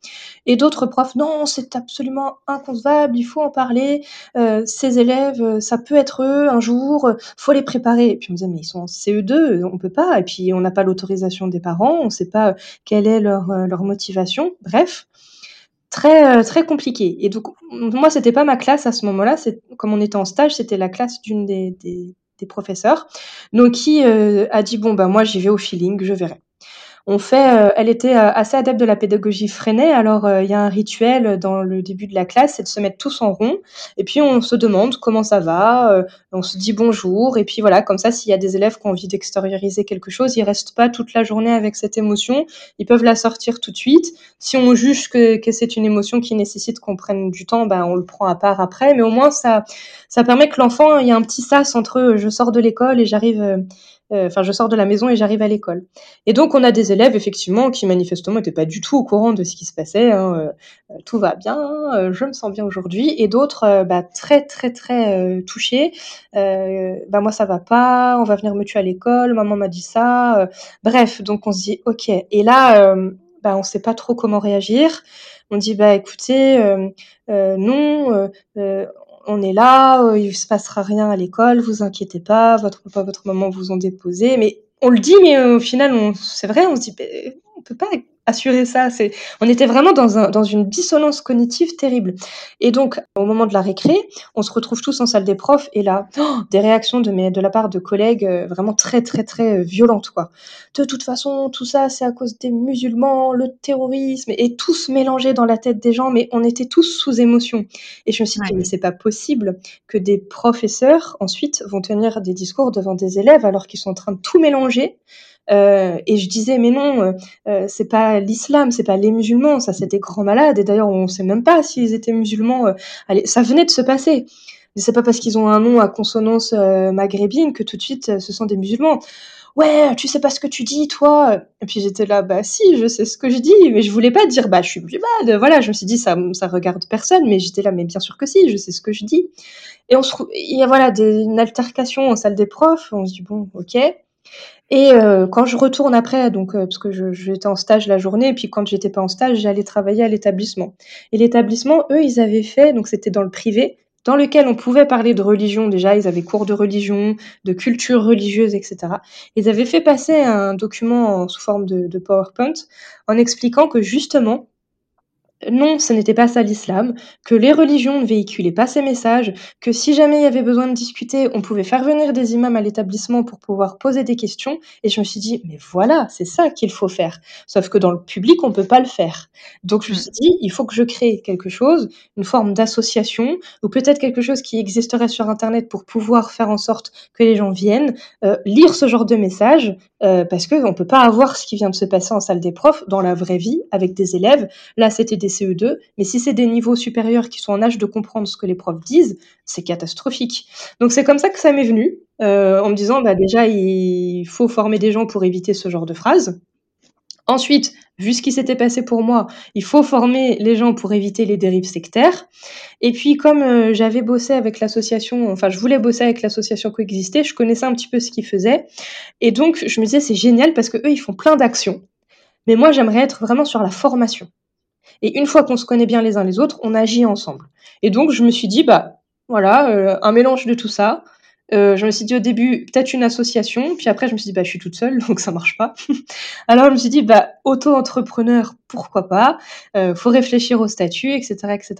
Et d'autres profs non, c'est absolument inconcevable, il faut en parler. Euh, ces élèves, ça peut être eux un jour, faut les préparer. Et puis on disait mais ils sont en CE2, on peut pas. Et puis on n'a pas l'autorisation des parents, on sait pas quelle est leur leur motivation. Bref très euh, très compliqué. Et donc moi c'était pas ma classe à ce moment-là, c'est comme on était en stage, c'était la classe d'une des, des, des, professeurs, donc qui euh, a dit bon ben moi j'y vais au feeling, je verrai. On fait, euh, elle était euh, assez adepte de la pédagogie freinée. Alors euh, il y a un rituel dans le début de la classe, c'est de se mettre tous en rond et puis on se demande comment ça va, on se dit bonjour et puis voilà, comme ça s'il y a des élèves qui ont envie d'extérioriser quelque chose, ils restent pas toute la journée avec cette émotion, ils peuvent la sortir tout de suite. Si on juge que, que c'est une émotion qui nécessite qu'on prenne du temps, ben on le prend à part après, mais au moins ça ça permet que l'enfant il y a un petit sas entre je sors de l'école et j'arrive euh, enfin, je sors de la maison et j'arrive à l'école. Et donc, on a des élèves, effectivement, qui manifestement n'étaient pas du tout au courant de ce qui se passait. Hein, euh, tout va bien, euh, je me sens bien aujourd'hui. Et d'autres, bah, très, très, très touchés. bah, moi, ça va pas, on va venir me tuer à l'école, maman m'a dit ça. bref, donc on se dit, ok. Et là, bah, on sait pas trop comment réagir. On dit, bah, écoutez, non, on est là, euh, il se passera rien à l'école, vous inquiétez pas, votre papa, votre maman vous ont déposé. Mais on le dit, mais au final, c'est vrai, on se dit, on peut pas assurer ça. C'est, on était vraiment dans, un, dans une dissonance cognitive terrible. Et donc, au moment de la récré, on se retrouve tous en salle des profs et là, oh, des réactions de, mes, de la part de collègues euh, vraiment très, très, très euh, violentes, quoi. De toute façon, tout ça, c'est à cause des musulmans, le terrorisme, et tous mélangés dans la tête des gens, mais on était tous sous émotion. Et je me suis dit, mais c'est pas possible que des professeurs, ensuite, vont tenir des discours devant des élèves alors qu'ils sont en train de tout mélanger euh, et je disais mais non, euh, euh, c'est pas l'islam, c'est pas les musulmans, ça c'est des grands malades. Et d'ailleurs on sait même pas s'ils étaient musulmans. allez, ça venait de se passer. C'est pas parce qu'ils ont un nom à consonance maghrébine que tout de suite ce sont des musulmans ouais, tu sais pas ce que tu dis, toi. Et puis j'étais là, bah si, je sais ce que je dis, mais je voulais pas dire, bah je suis musulmane. Voilà, je me suis dit, ça, ça regarde personne, mais j'étais là, mais bien sûr que si, je sais ce que je dis. Et on se il y a voilà des, une altercation en salle des profs, on se dit, bon, ok. Et euh, quand je retourne après, donc euh, parce que j'étais en stage la journée, et puis quand j'étais pas en stage, j'allais travailler à l'établissement. Et l'établissement, eux, ils avaient fait, donc c'était dans le privé, dans lequel on pouvait parler de religion déjà, ils avaient cours de religion, de culture religieuse, etc. Ils avaient fait passer un document sous forme de, de PowerPoint en expliquant que justement, non, ce n'était pas ça l'islam, que les religions ne véhiculaient pas ces messages, que si jamais il y avait besoin de discuter, on pouvait faire venir des imams à l'établissement pour pouvoir poser des questions. Et je me suis dit, mais voilà, c'est ça qu'il faut faire. Sauf que dans le public, on peut pas le faire. Donc je me suis dit, il faut que je crée quelque chose, une forme d'association, ou peut-être quelque chose qui existerait sur Internet pour pouvoir faire en sorte que les gens viennent euh, lire ce genre de messages, euh, parce qu'on ne peut pas avoir ce qui vient de se passer en salle des profs dans la vraie vie avec des élèves. Là, c'était des CE2, mais si c'est des niveaux supérieurs qui sont en âge de comprendre ce que les profs disent, c'est catastrophique. Donc c'est comme ça que ça m'est venu, euh, en me disant, bah déjà, il faut former des gens pour éviter ce genre de phrases. Ensuite, vu ce qui s'était passé pour moi, il faut former les gens pour éviter les dérives sectaires. Et puis, comme euh, j'avais bossé avec l'association, enfin, je voulais bosser avec l'association Coexister, je connaissais un petit peu ce qu'ils faisaient. Et donc, je me disais, c'est génial parce que eux, ils font plein d'actions. Mais moi, j'aimerais être vraiment sur la formation. Et une fois qu'on se connaît bien les uns les autres, on agit ensemble. Et donc, je me suis dit, bah, voilà, euh, un mélange de tout ça. Euh, je me suis dit au début, peut-être une association, puis après je me suis dit, bah, je suis toute seule, donc ça marche pas. Alors je me suis dit, bah, auto-entrepreneur, pourquoi pas, euh, faut réfléchir au statut, etc., etc.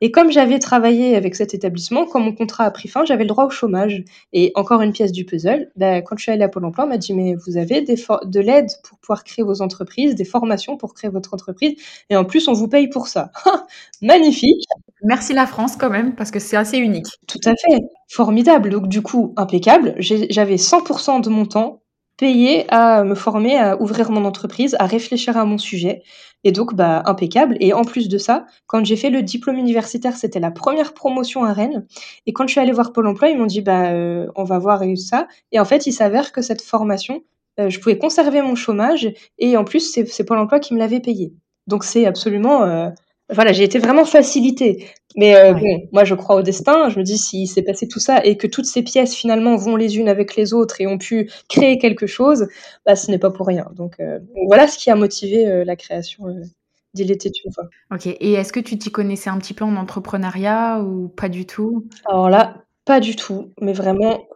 Et comme j'avais travaillé avec cet établissement, quand mon contrat a pris fin, j'avais le droit au chômage. Et encore une pièce du puzzle, bah, quand je suis allée à Pôle emploi, on m'a dit, mais vous avez des de l'aide pour pouvoir créer vos entreprises, des formations pour créer votre entreprise, et en plus, on vous paye pour ça. Magnifique Merci la France quand même, parce que c'est assez unique. Tout à fait. Formidable. Donc du coup, impeccable. J'avais 100% de mon temps payé à me former, à ouvrir mon entreprise, à réfléchir à mon sujet. Et donc, bah, impeccable. Et en plus de ça, quand j'ai fait le diplôme universitaire, c'était la première promotion à Rennes. Et quand je suis allée voir Pôle emploi, ils m'ont dit, bah, euh, on va voir ça. Et en fait, il s'avère que cette formation, euh, je pouvais conserver mon chômage. Et en plus, c'est Pôle emploi qui me l'avait payé. Donc, c'est absolument euh, voilà, j'ai été vraiment facilitée. Mais euh, bon, moi, je crois au destin. Je me dis, s'il s'est passé tout ça et que toutes ces pièces, finalement, vont les unes avec les autres et ont pu créer quelque chose, bah, ce n'est pas pour rien. Donc, euh, voilà ce qui a motivé euh, la création d'Il était une fois. Ok. Et est-ce que tu t'y connaissais un petit peu en entrepreneuriat ou pas du tout? Alors là, pas du tout. Mais vraiment,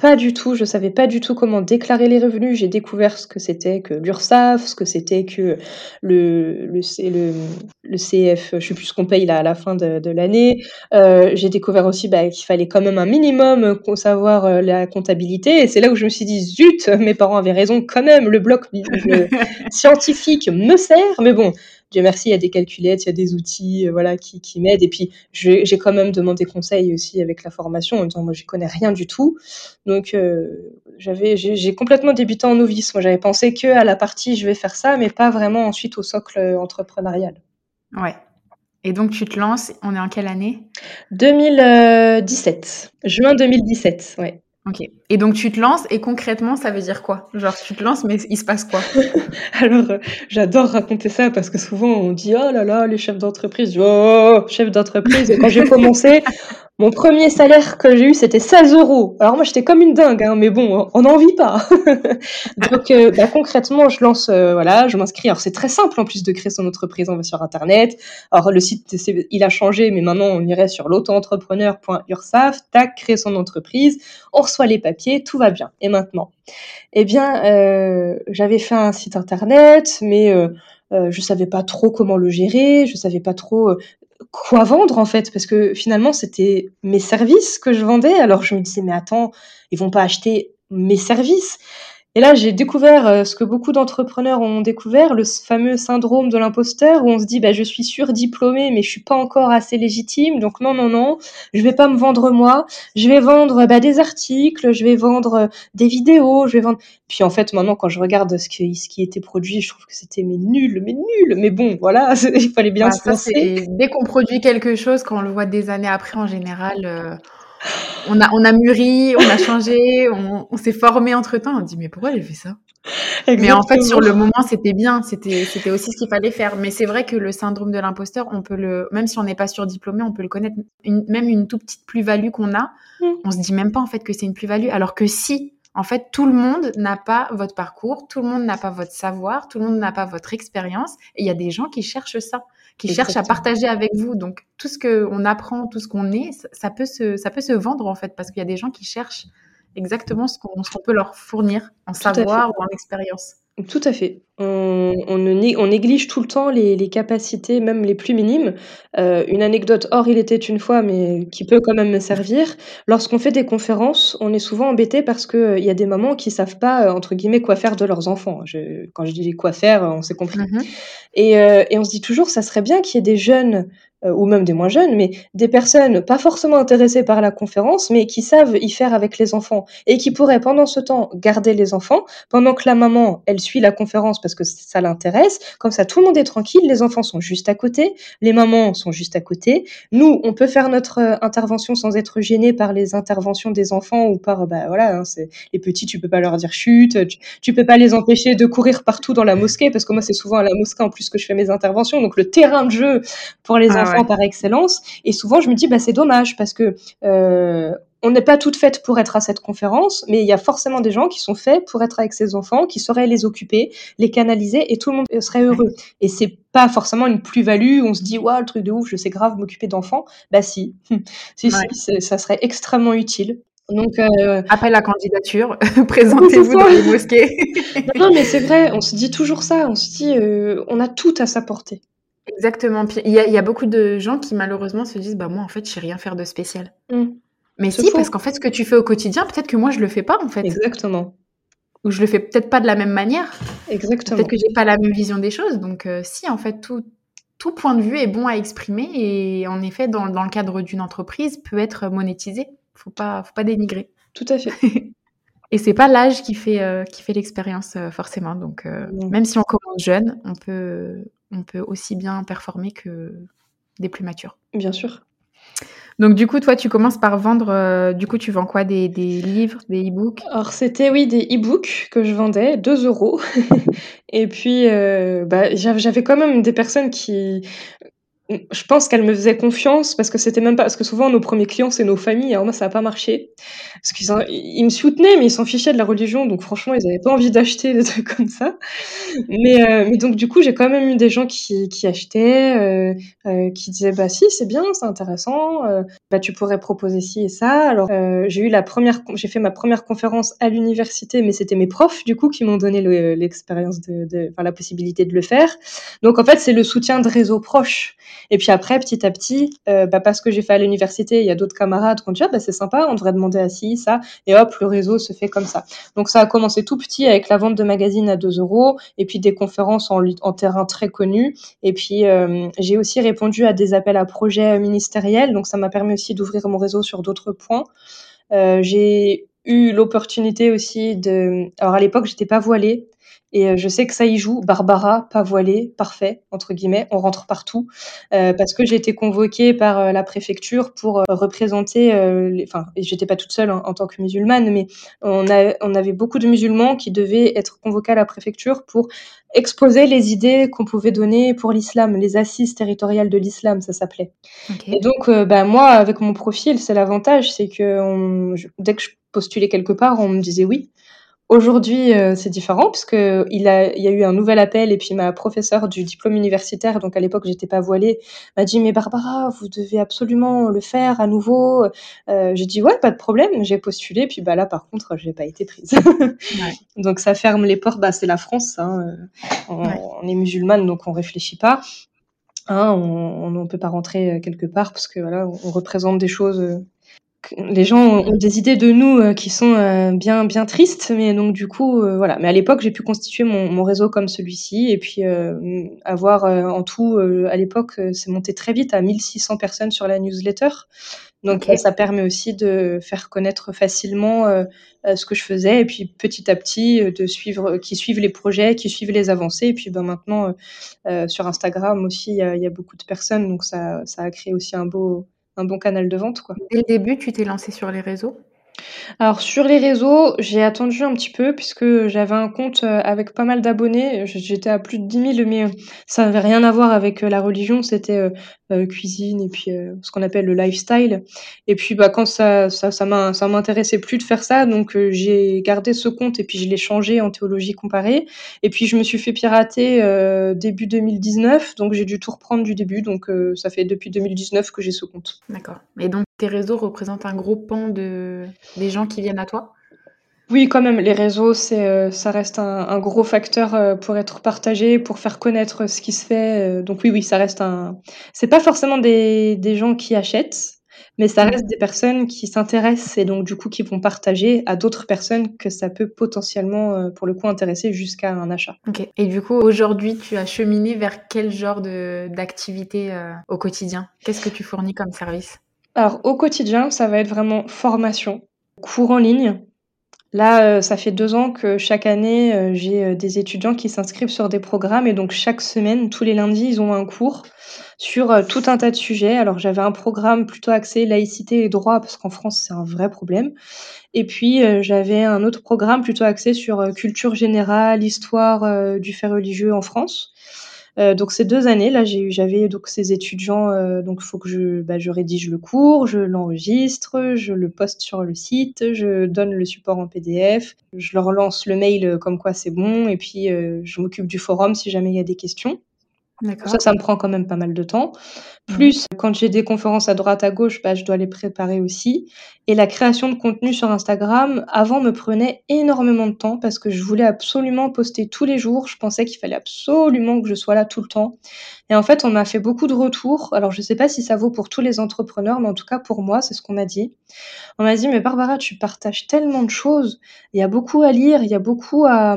pas du tout, je savais pas du tout comment déclarer les revenus. J'ai découvert ce que c'était que l'URSSAF, ce que c'était que le, le, le, le CF, je sais plus ce qu'on paye là à la fin de, de l'année. Euh, j'ai découvert aussi bah, qu'il fallait quand même un minimum savoir euh, la comptabilité. Et c'est là où je me suis dit, zut, mes parents avaient raison quand même, le bloc scientifique me sert. Mais bon, Dieu merci, il y a des calculettes, il y a des outils, euh, voilà, qui, qui m'aident. Et puis, j'ai quand même demandé conseil aussi avec la formation en disant, moi, je connais rien du tout. Donc, euh, j'avais, j'ai complètement débuté en novice. Moi, j'avais pensé que à la partie, je vais faire ça, mais pas vraiment ensuite au socle entrepreneurial. Ouais. Et donc, tu te lances, on est en quelle année? 2017. Juin 2017, ouais. Et donc tu te lances et concrètement, ça veut dire quoi? Genre tu te lances, mais il se passe quoi? Alors euh, j'adore raconter ça parce que souvent on dit oh là là les chefs d'entreprise, oh chef d'entreprise. Et quand j'ai commencé, mon premier salaire que j'ai eu, c'était 16 euros. Alors moi, j'étais comme une dingue, hein, mais bon, on n'en vit pas. Donc euh, bah, concrètement, je lance, euh, voilà, je m'inscris. Alors c'est très simple en plus de créer son entreprise, on va sur Internet. Alors le site, il a changé, mais maintenant on irait sur l'auto-entrepreneur.ursaf, tac, créer son entreprise, on reçoit les papiers, tout va bien. Et maintenant? Eh bien, euh, j'avais fait un site Internet, mais... Euh, je savais pas trop comment le gérer, je savais pas trop quoi vendre en fait parce que finalement c'était mes services que je vendais. Alors je me disais mais attends ils vont pas acheter mes services et là, j'ai découvert euh, ce que beaucoup d'entrepreneurs ont découvert, le fameux syndrome de l'imposteur, où on se dit, bah, je suis surdiplômé, mais je suis pas encore assez légitime, donc non, non, non, je vais pas me vendre moi, je vais vendre bah, des articles, je vais vendre euh, des vidéos, je vais vendre. Puis en fait, maintenant, quand je regarde ce qui, ce qui était produit, je trouve que c'était mais nul, mais nul, mais bon, voilà, il fallait bien bah, se lancer. Dès qu'on produit quelque chose, quand on le voit des années après, en général. Euh, on a, on a mûri, on a changé, on, s'est formé entre temps. On dit, mais pourquoi j'ai fait ça? Mais en fait, sur le moment, c'était bien. C'était, c'était aussi ce qu'il fallait faire. Mais c'est vrai que le syndrome de l'imposteur, on peut le, même si on n'est pas surdiplômé, on peut le connaître. même une toute petite plus-value qu'on a, mm. on se dit même pas en fait que c'est une plus-value. Alors que si, en fait, tout le monde n'a pas votre parcours, tout le monde n'a pas votre savoir, tout le monde n'a pas votre expérience. Et il y a des gens qui cherchent ça qui cherchent à partager avec vous. Donc, tout ce qu'on apprend, tout ce qu'on est, ça peut, se, ça peut se vendre, en fait, parce qu'il y a des gens qui cherchent exactement ce qu'on peut leur fournir en savoir ou en expérience. Tout à fait. On on ne on néglige tout le temps les les capacités, même les plus minimes. Heu, une anecdote hors Il était une fois, mais qui peut quand même me servir. Lorsqu'on fait des conférences, on est souvent embêté parce qu'il y a des mamans qui savent pas, heu, entre guillemets «quoi faire de leurs enfants». Je quand je dis «quoi faire», on s'est compris. Mmh Et heu et on se dit toujours: «Ça serait bien qu'il y ait des jeunes heu, ou même des moins jeunes, mais des personnes pas forcément intéressées par la conférence, mais qui savent y faire avec les enfants et qui pourraient pendant ce temps garder les enfants, pendant que la maman, elle suit la conférence parce que ça l'intéresse. Comme ça, tout le monde est tranquille, les enfants sont juste à côté, les mamans sont juste à côté. Nous, on peut faire notre, heu, intervention sans être gênés par les interventions des enfants ou par, bah, voilà, hein, c'est les petits, tu peux pas leur dire: «Chut», tu tu peux pas les empêcher de courir partout dans la mosquée parce que moi, c'est souvent à la mosquée en plus que je fais mes interventions, donc le terrain de jeu pour les Ah enfants par excellence. Et souvent, je me dis, bah, c'est dommage parce que euh, on n'est pas toutes faites pour être à cette conférence, mais il y a forcément des gens qui sont faits pour être avec ces enfants, qui sauraient les occuper, les canaliser, et tout le monde serait heureux. Et c'est pas forcément une plus-value. On se dit, waouh, le truc de ouf, je sais grave m'occuper d'enfants. Bah si, si, Ouais. si, ça serait extrêmement utile. Donc, euh, Appel à candidature, présentez-vous dans les mosquées. non, mais c'est vrai, on se dit toujours ça. On se dit, euh, on a tout à sa portée. Exactement. Puis il y a, il y a beaucoup de gens qui malheureusement se disent bah moi en fait je sais rien faire de spécial. Mm. Mais si parce qu'en fait ce que tu fais au quotidien peut-être que moi je le fais pas en fait Exactement. ou je le fais peut-être pas de la même manière. Exactement. Peut-être que j'ai pas la même vision des choses. Donc euh, si en fait tout tout point de vue est bon à exprimer et en effet dans, dans le cadre d'une entreprise peut être monétisé. Faut pas faut pas dénigrer. Tout à fait. Et c'est pas l'âge qui fait euh, qui fait l'expérience euh, forcément. Donc euh, même si on commence jeune, on peut on peut aussi bien performer que des plus matures. Bien sûr. Donc du coup, toi, tu commences par vendre. euh, du coup, tu vends quoi? Des, des livres, des e-books? Alors c'était oui des e-books que je vendais 2 euros et puis, heu, bah, j'av j'avais quand même des personnes qui je pense qu'elles me faisaient confiance parce que c'était même pas parce que souvent nos premiers clients, c'est nos familles. Alors moi, ça a pas marché parce qu'ils ils me soutenaient, mais ils s'en fichaient de la religion, donc franchement, ils avaient pas envie d'acheter des trucs comme ça. Mais heu, mais donc du coup, j'ai quand même eu des gens qui qui achetaient, heu heu, qui disaient: «Bah si, c'est bien, c'est intéressant, bah, tu pourrais proposer ci et ça». Alors, j'ai eu la première j'ai fait ma première conférence à l'université, mais c'était mes profs du coup qui m'ont donné le l'expérience de de enfin la possibilité de le faire. Donc en fait, c'est le soutien de réseaux proches. Et puis après, petit à petit, heu, bah, parce que j'ai fait à l'université, il y a d'autres camarades qui ont dit: «Ah bah, c'est sympa, on devrait demander à ci, ça» et hop, le réseau se fait comme ça. Donc ça a commencé tout petit avec la vente de magazines à 2 euros et puis des conférences en, en terrain très connu. Et puis euh, j'ai aussi répondu à des appels à projets ministériels, donc ça m'a permis aussi d'ouvrir mon réseau sur d'autres points. Euh, j'ai eu l'opportunité aussi de... Alors à l'époque, j'étais pas voilée. Et euh, je sais que ça y joue. Barbara, pas voilée, parfait, entre guillemets. On rentre partout. Euh, parce que j'ai été convoquée par euh, la préfecture pour euh, représenter... les... Enfin, j'étais pas toute seule hein, en tant que musulmane, mais on, a, on avait beaucoup de musulmans qui devaient être convoqués à la préfecture pour exposer les idées qu'on pouvait donner pour l'islam, les assises territoriales de l'islam, ça s'appelait. Et donc, bah, moi, avec mon profil, c'est l'avantage, c'est que on, je- dès que je postulais quelque part, on me disait oui. Aujourd'hui, euh, c'est différent parce que il a, il y a eu un nouvel appel et puis ma professeure du diplôme universitaire, donc à l'époque j'étais pas voilée, m'a dit mais Barbara, vous devez absolument le faire à nouveau. Euh, j'ai dit ouais, pas de problème, j'ai postulé puis bah là par contre j'ai pas été prise. Donc ça ferme les portes, bah c'est la France, hein, euh, on, Ouais. on est musulmane donc on réfléchit pas. Hein, on ne peut pas rentrer euh, quelque part parce que voilà, on représente des choses. Les gens ont des idées de nous euh, qui sont euh, bien bien tristes, mais donc du coup euh, voilà. Mais à l'époque, j'ai pu constituer mon, mon réseau comme celui-ci et puis euh, avoir en tout euh, à l'époque, c'est monté très vite à 1600 personnes sur la newsletter. Donc ça permet aussi de faire connaître facilement euh, ce que je faisais et puis petit à petit de suivre, qui suivent les projets, qui suivent les avancées. Et puis ben maintenant sur Instagram aussi, il y, y a beaucoup de personnes, donc ça, ça a créé aussi un beau, un bon canal de vente quoi. Dès le début, tu t'es lancé sur les réseaux? Alors sur les réseaux, j'ai attendu un petit peu puisque j'avais un compte euh, avec pas mal d'abonnés. J'étais à plus de 10 000, mais euh, ça n'avait rien à voir avec euh, la religion. C'était cuisine et puis ce qu'on appelle le lifestyle. Et puis bah quand ça ça ça m'in- ça m'intéressait plus de faire ça, donc j'ai gardé ce compte et puis je l'ai changé en théologie comparée. Et puis je me suis fait pirater début 2019, donc j'ai dû tout reprendre du début. Donc ça fait depuis 2019 que j'ai ce compte. D'accord. Et donc tes réseaux représentent un gros pan de des gens qui viennent à toi? Oui, quand même, les réseaux, c'est, euh, ça reste un, gros facteur euh, pour être partagé, pour faire connaître ce qui se fait. donc oui, oui, ça reste un. C'est pas forcément des, des gens qui achètent, mais ça reste des personnes qui s'intéressent et donc du coup qui vont partager à d'autres personnes que ça peut potentiellement, pour le coup, intéresser jusqu'à un achat. Ok. Et du coup, aujourd'hui, tu as cheminé vers quel genre de d'activité au quotidien? Qu'est-ce que tu fournis comme service? Alors au quotidien, ça va être vraiment formation, cours en ligne. Là, euh, ça fait deux ans que chaque année, euh, j'ai, euh, des étudiants qui s'inscrivent sur des programmes et donc chaque semaine, tous les lundis, ils ont un cours sur, tout un tas de sujets. Alors j'avais un programme plutôt axé laïcité et droit parce qu'en France, c'est un vrai problème et puis, j'avais un autre programme plutôt axé sur, culture générale, histoire, du fait religieux en France. Euh, donc ces deux années là, j'avais donc ces étudiants, euh, donc faut que je, bah, je rédige le cours, je l'enregistre, je le poste sur le site, je donne le support en PDF, je leur lance le mail comme quoi c'est bon, et puis euh, je m'occupe du forum si jamais il y a des questions. Ça, ça me prend quand même pas mal de temps. Plus, quand j'ai des conférences à droite, à gauche, bah, je dois les préparer aussi. Et la création de contenu sur Instagram, avant, me prenait énormément de temps parce que je voulais absolument poster tous les jours. Je pensais qu'il fallait absolument que je sois là tout le temps. Et en fait, on m'a fait beaucoup de retours. Alors, je sais pas si ça vaut pour tous les entrepreneurs, mais en tout cas, pour moi, c'est ce qu'on m'a dit. On m'a dit, mais Barbara, tu partages tellement de choses. Il y a beaucoup à lire, il y a beaucoup à,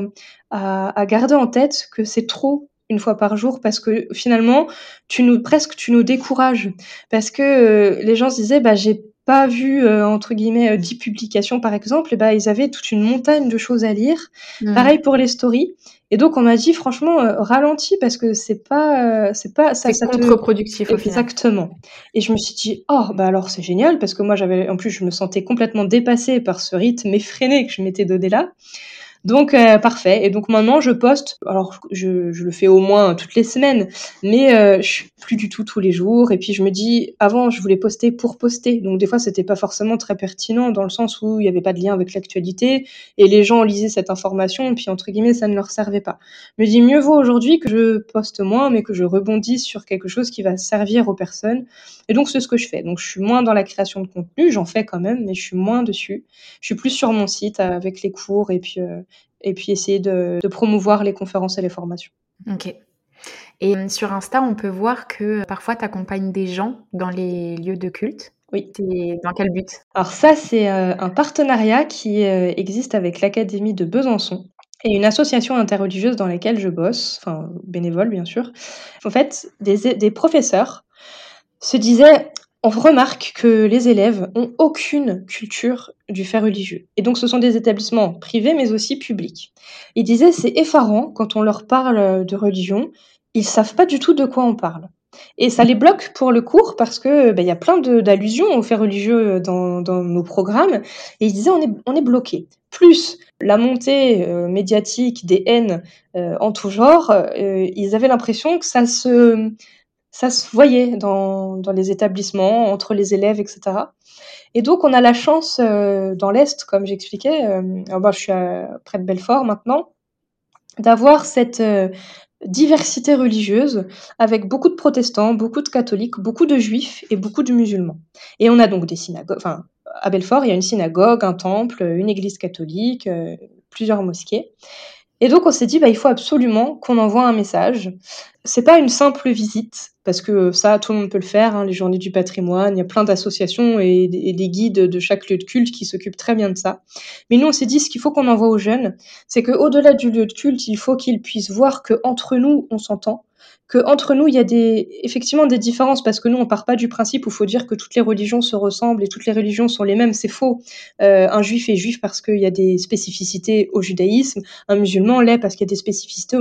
à garder en tête que c'est trop une fois par jour parce que finalement tu nous presque tu nous décourages. Parce que euh, les gens se disaient bah j'ai pas vu euh, entre guillemets 10 euh, publications par exemple. Et bah ils avaient toute une montagne de choses à lire. Mmh. pareil pour les stories. Et donc on m'a dit franchement ralentis parce que c'est pas c'est pas ça c'est contre-productif exactement. Et je me suis dit oh bah alors c'est génial parce que moi j'avais en plus je me sentais complètement dépassée par ce rythme effréné que je m'étais donné là donc euh, parfait. Et donc maintenant je poste. Alors je, je, le fais au moins toutes les semaines, mais euh, je suis plus du tout tous les jours. Et puis je me dis, avant je voulais poster pour poster. Donc des fois c'était pas forcément très pertinent dans le sens où il n'y avait pas de lien avec l'actualité et les gens lisaient cette information et puis entre guillemets ça ne leur servait pas. Je me dis mieux vaut aujourd'hui que je poste moins, mais que je rebondisse sur quelque chose qui va servir aux personnes. Et donc c'est ce que je fais. Donc je suis moins dans la création de contenu, j'en fais quand même, mais je suis moins dessus. Je suis plus sur mon site avec les cours et puis euh, et puis essayer de, promouvoir les conférences et les formations. Ok. Et euh, sur Insta, on peut voir que parfois tu accompagnes des gens dans les lieux de culte. Oui. Dans quel but? Alors ça, c'est euh, un partenariat qui euh, existe avec l'Académie de Besançon et une association interreligieuse dans laquelle je bosse, enfin bénévole bien sûr. En fait, des, des professeurs se disaient on remarque que les élèves ont aucune culture du fait religieux. Et donc ce sont des établissements privés mais aussi publics. Ils disaient c'est effarant quand on leur parle de religion, ils savent pas du tout de quoi on parle. Et ça les bloque pour le cours parce que ben, il y a plein d'allusions au fait religieux dans, nos programmes. Et ils disaient on est, on bloqué. Plus la montée euh, médiatique des haines euh, en tout genre, euh, ils avaient l'impression que ça se ça se voyait dans, les établissements, entre les élèves, etc. Et donc, on a la chance euh, dans l'Est, comme j'expliquais, euh, je suis près de Belfort maintenant, d'avoir cette euh, diversité religieuse avec beaucoup de protestants, beaucoup de catholiques, beaucoup de juifs et beaucoup de musulmans. Et on a donc des synagogues, enfin, à Belfort, il y a une synagogue, un temple, une église catholique, plusieurs mosquées. Et donc on s'est dit, bah, il faut absolument qu'on envoie un message. C'est pas une simple visite, parce que ça, tout le monde peut le faire, hein, les journées du patrimoine, il y a plein d'associations et, des guides de chaque lieu de culte qui s'occupent très bien de ça. Mais nous, on s'est dit, ce qu'il faut qu'on envoie aux jeunes, c'est qu'au-delà du lieu de culte, il faut qu'ils puissent voir que entre nous, on s'entend, entre nous, il y a effectivement des différences parce que nous, on part pas du principe où faut dire que toutes les religions se ressemblent et toutes les religions sont les mêmes. C'est faux. Euh, un juif est juif parce qu'il y a des spécificités au judaïsme. Un musulman l'est parce qu'il y a des spécificités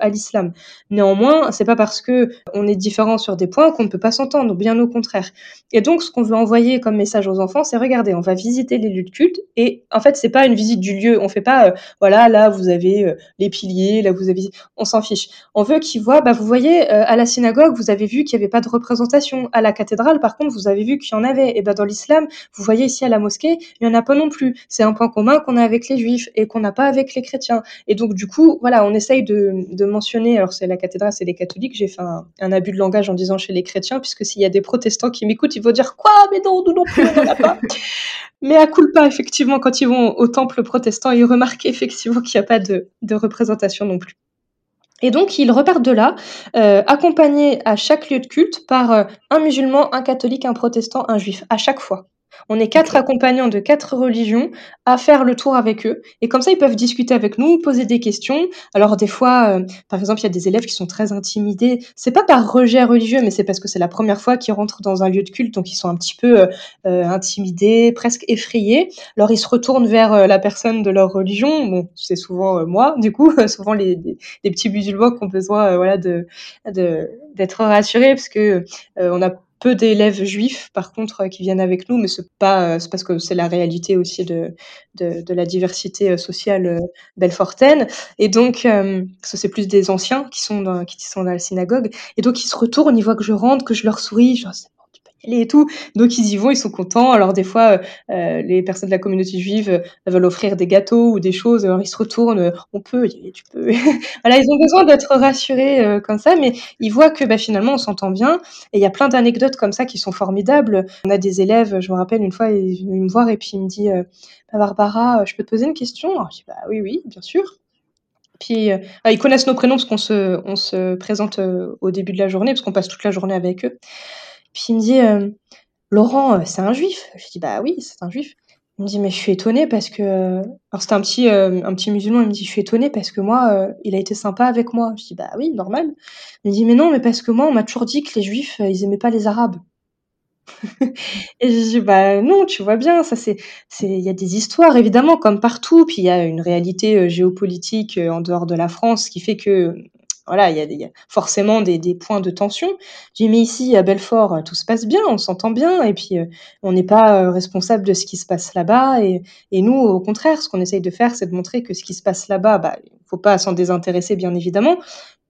à l'islam. Néanmoins, c'est pas parce que on est différent sur des points qu'on ne peut pas s'entendre. Bien au contraire. Et donc, ce qu'on veut envoyer comme message aux enfants, c'est regardez, on va visiter les lieux de culte et en fait, c'est pas une visite du lieu. On fait pas, euh, voilà, là vous avez euh, les piliers, là vous avez, on s'en fiche. On veut qu'ils voient, bah vous vous euh, à la synagogue, vous avez vu qu'il n'y avait pas de représentation. À la cathédrale, par contre, vous avez vu qu'il y en avait. Et ben dans l'islam, vous voyez ici à la mosquée, il y en a pas non plus. C'est un point commun qu'on a avec les juifs et qu'on n'a pas avec les chrétiens. Et donc du coup, voilà, on essaye de, mentionner. Alors c'est la cathédrale, c'est les catholiques. J'ai fait un, abus de langage en disant chez les chrétiens, puisque s'il y a des protestants qui m'écoutent, ils vont dire quoi? Mais non, nous non plus, on n'en a pas. Mais à pas effectivement, quand ils vont au temple protestant, ils remarquent effectivement qu'il n'y a pas de représentation non plus. Et donc, ils repartent de là, euh, accompagnés à chaque lieu de culte par euh, un musulman, un catholique, un protestant, un juif, à chaque fois. On est quatre accompagnants de quatre religions à faire le tour avec eux. Et comme ça, ils peuvent discuter avec nous, poser des questions. Alors des fois, euh, par exemple, il y a des élèves qui sont très intimidés. C'est pas par rejet religieux, mais c'est parce que c'est la première fois qu'ils rentrent dans un lieu de culte, donc ils sont un petit peu euh, euh, intimidés, presque effrayés. Alors ils se retournent vers la personne de leur religion. Bon, c'est souvent moi, du coup, souvent les, les, petits musulmans qui ont besoin, voilà, de d'être rassurés parce que on a peu d'élèves juifs, par contre, euh, qui viennent avec nous, mais c'est pas, euh, c'est parce que c'est la réalité aussi de, de, de, la diversité euh, sociale belfortaine. Et donc, euh, c'est plus des anciens qui sont dans, qui sont dans la synagogue. Et donc, ils se retournent, ils voient que je rentre, que je leur souris, et tout. Donc ils y vont, ils sont contents. Alors des fois, euh, les personnes de la communauté juive euh, veulent offrir des gâteaux ou des choses. Alors ils se retournent, euh, on peut, tu peux. voilà, ils ont besoin d'être rassurés euh, comme ça, mais ils voient que bah, finalement on s'entend bien. Et il y a plein d'anecdotes comme ça qui sont formidables. On a des élèves, je me rappelle une fois, ils viennent me voir et puis il me dit, bah, Barbara, je peux te poser une question? Alors, Je dis bah oui, oui, bien sûr. Puis bah, ils connaissent nos prénoms parce qu'on se, on se présente au début de la journée, parce qu'on passe toute la journée avec eux. Puis il me dit euh, Laurent, euh, c'est un juif. Je dis bah oui, c'est un juif. Il me dit mais je suis étonné parce que alors c'était un petit euh, musulman. Il me dit je suis étonné parce que moi il a été sympa avec moi. Je dis bah oui normal. Il me dit mais non mais parce que moi on m'a toujours dit que les juifs ils aimaient pas les arabes. et je dis bah non tu vois bien ça c'est il y a des histoires évidemment comme partout puis il y a une réalité géopolitique en dehors de la France qui fait que voilà, il y a, forcément des, points de tension. J'ai mis ici à Belfort, euh, tout se passe bien, on s'entend bien, et puis euh, on n'est pas euh, responsable de ce qui se passe là-bas. Et, nous, au contraire, ce qu'on essaye de faire, c'est de montrer que ce qui se passe là-bas, bah, faut pas s'en désintéresser, bien évidemment,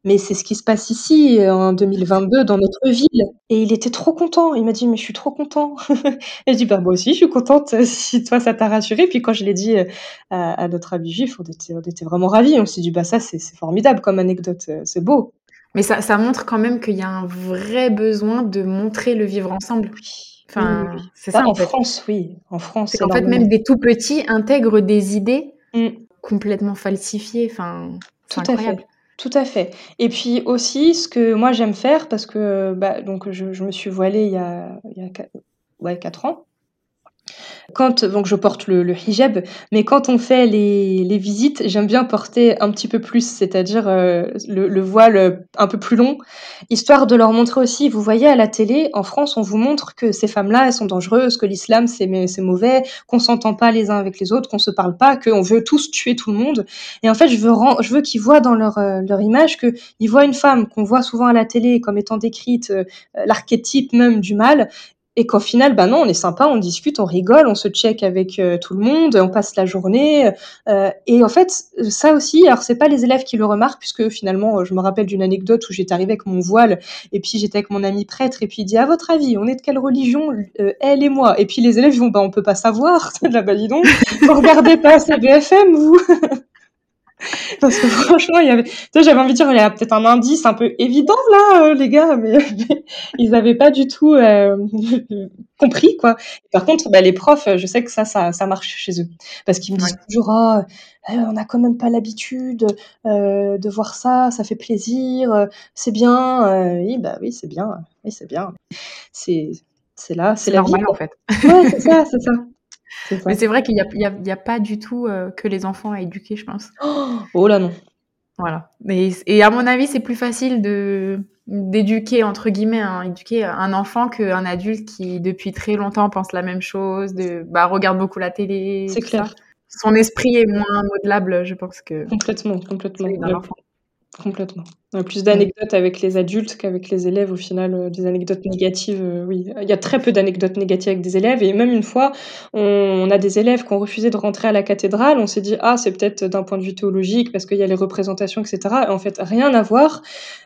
mais c'est ce qui se passe ici euh, en 2022 dans notre ville. Et il était trop content. Il m'a dit, mais je suis trop content. et je dis, bah, moi aussi, je suis contente euh, si toi, ça t'a rassuré. Puis quand je l'ai dit euh, à, notre ami juif, on était, on était vraiment ravis. On s'est dit, bah, ça, c'est formidable comme anecdote. C'est beau. Mais ça, ça montre quand même qu'il y a un vrai besoin de montrer le vivre ensemble. Enfin, c'est ça. Bah, en, France, oui. En France. En fait, même des tout petits intègrent des idées mm. complètement falsifiées. Enfin, c'est incroyable. Tout à fait. Et puis aussi, ce que moi j'aime faire, parce que bah, donc je, me suis voilée il y a, il y a ouais, 4 ans, quand donc je porte le, hijab, mais quand on fait les, les visites, j'aime bien porter un petit peu plus, c'est-à-dire euh, le, le, voile un peu plus long, histoire de leur montrer aussi. Vous voyez à la télé, en France, on vous montre que ces femmes-là, elles sont dangereuses, que l'islam c'est mauvais, qu'on s'entend pas les uns avec les autres, qu'on se parle pas, qu'on veut tous tuer tout le monde. Et en fait, je veux veux qu'ils voient dans leur euh, leur image que ils voient une femme qu'on voit souvent à la télé comme étant décrite euh, l'archétype même du mal, et qu'au final, bah non, on est sympa, on discute, on rigole, on se check avec euh, tout le monde, on passe la journée. Euh, et en fait, ça aussi, alors c'est pas les élèves qui le remarquent, puisque finalement, je me rappelle d'une anecdote où j'étais arrivée avec mon voile, et puis j'étais avec mon ami prêtre, et puis il dit à votre avis, on est de quelle religion, euh, elle et moi? Et puis les élèves vont, bah on peut pas savoir, la bah dis donc, vous regardez pas BFM, vous Parce que franchement, il y avait, tu sais, j'avais envie de dire, il y a peut-être un indice un peu évident là, euh, les gars, mais, ils n'avaient pas du tout euh, compris quoi. Par contre, bah, les profs, je sais que ça, ça, ça marche chez eux, parce qu'ils me disent toujours, ah, euh, on n'a quand même pas l'habitude de voir ça, ça fait plaisir, c'est bien. oui, bah oui, c'est bien, oui, c'est bien. C'est, c'est là, c'est normal en fait. Ouais, c'est ça, c'est ça. Mais c'est vrai qu'il n'y a, a, a, pas du tout euh, que les enfants à éduquer, je pense. Oh, là non. Voilà. Et, et à mon avis, c'est plus facile de d'éduquer entre guillemets hein, éduquer un enfant qu'un adulte qui depuis très longtemps pense la même chose de bah regarde beaucoup la télé c'est clair son esprit est moins modelable je pense que complètement complètement Complètement. On a plus d'anecdotes avec les adultes qu'avec les élèves au final, euh, des anecdotes négatives, euh, oui. Il y a très peu d'anecdotes négatives avec des élèves et même une fois, on a des élèves qui ont refusé de rentrer à la cathédrale. On s'est dit: «Ah, c'est peut-être d'un point de vue théologique parce qu'il y a les représentations et cetera» et en fait, rien à voir.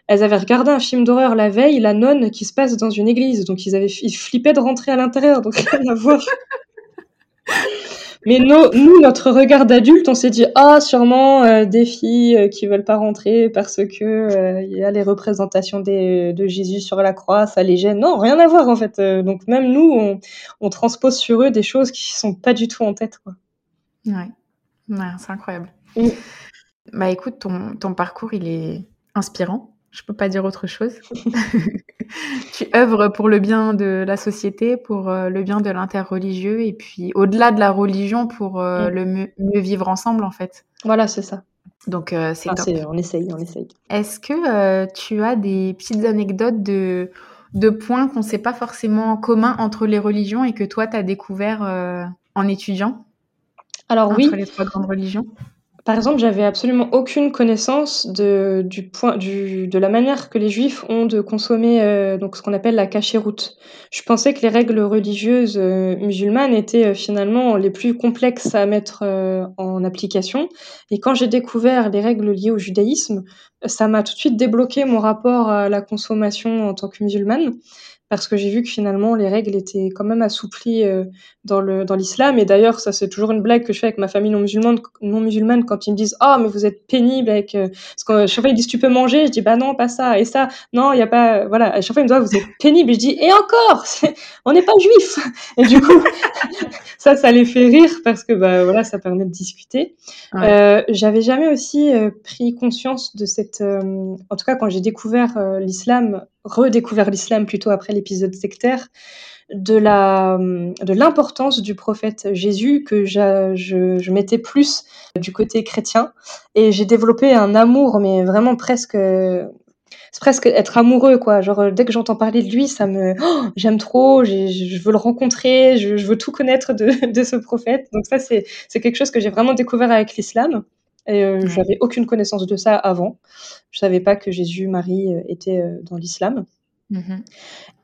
Elles avaient regardé un film d'horreur la veille, La Nonne, qui se passe dans une église, donc ils avaient ils flippaient de rentrer à l'intérieur, donc rien à voir. Mais nous, notre regard d'adulte, on s'est dit ah sûrement euh, des filles euh, qui veulent pas rentrer parce que euh, il y a les représentations des, de Jésus sur la croix, ça les gêne. Non, rien à voir en fait. donc même nous, on, on, transpose sur eux des choses qui sont pas du tout en tête. Quoi. Ouais, ouais c'est incroyable. Bah écoute, ton, ton parcours il est inspirant. Je peux pas dire autre chose. tu œuvres pour le bien de la société, pour euh, le bien de l'interreligieux, et puis au-delà de la religion, pour euh, mm. le mieux, vivre ensemble, en fait. Voilà, c'est ça. Donc, euh, c'est top. On essaye, on essaye. Est-ce que tu as des petites anecdotes de, de points qu'on ne sait pas forcément communs entre les religions et que toi, tu as découvert en étudiant? Alors, oui. Entre les trois grandes religions? Par exemple, j'avais absolument aucune connaissance de, du point, de la manière que les juifs ont de consommer euh, donc ce qu'on appelle la cachéroute. Je pensais que les règles religieuses euh, musulmanes étaient euh, finalement les plus complexes à mettre en application. Et quand j'ai découvert les règles liées au judaïsme, ça m'a tout de suite débloqué mon rapport à la consommation en tant que musulmane parce que j'ai vu que finalement les règles étaient quand même assouplies euh, dans le dans l'islam. Et d'ailleurs ça c'est toujours une blague que je fais avec ma famille non musulmane non musulmane quand ils me disent ah mais vous êtes pénible avec euh, parce que chaque fois ils disent tu peux manger? Je dis bah non pas ça. Et ça non il y a pas voilà à chaque fois ils me disent ah, vous êtes pénible je dis et encore on n'est pas juif et du coup ça ça les fait rire parce que bah voilà ça permet de discuter. Euh, j'avais jamais aussi euh, pris conscience de cette en tout cas quand j'ai découvert l'islam redécouvert l'islam plutôt après l'épisode sectaire, de la de l'importance du prophète Jésus que je, je, mettais plus du côté chrétien. Et j'ai développé un amour mais vraiment presque c'est presque être amoureux quoi. Genre dès que j'entends parler de lui ça me oh, j'aime trop je veux le rencontrer je, veux tout connaître de, de ce prophète. Donc ça c'est c'est quelque chose que j'ai vraiment découvert avec l'islam et euh, j'avais aucune connaissance de ça avant. Je savais pas que Jésus, Marie euh, étaient euh, dans l'islam. Mm-hmm.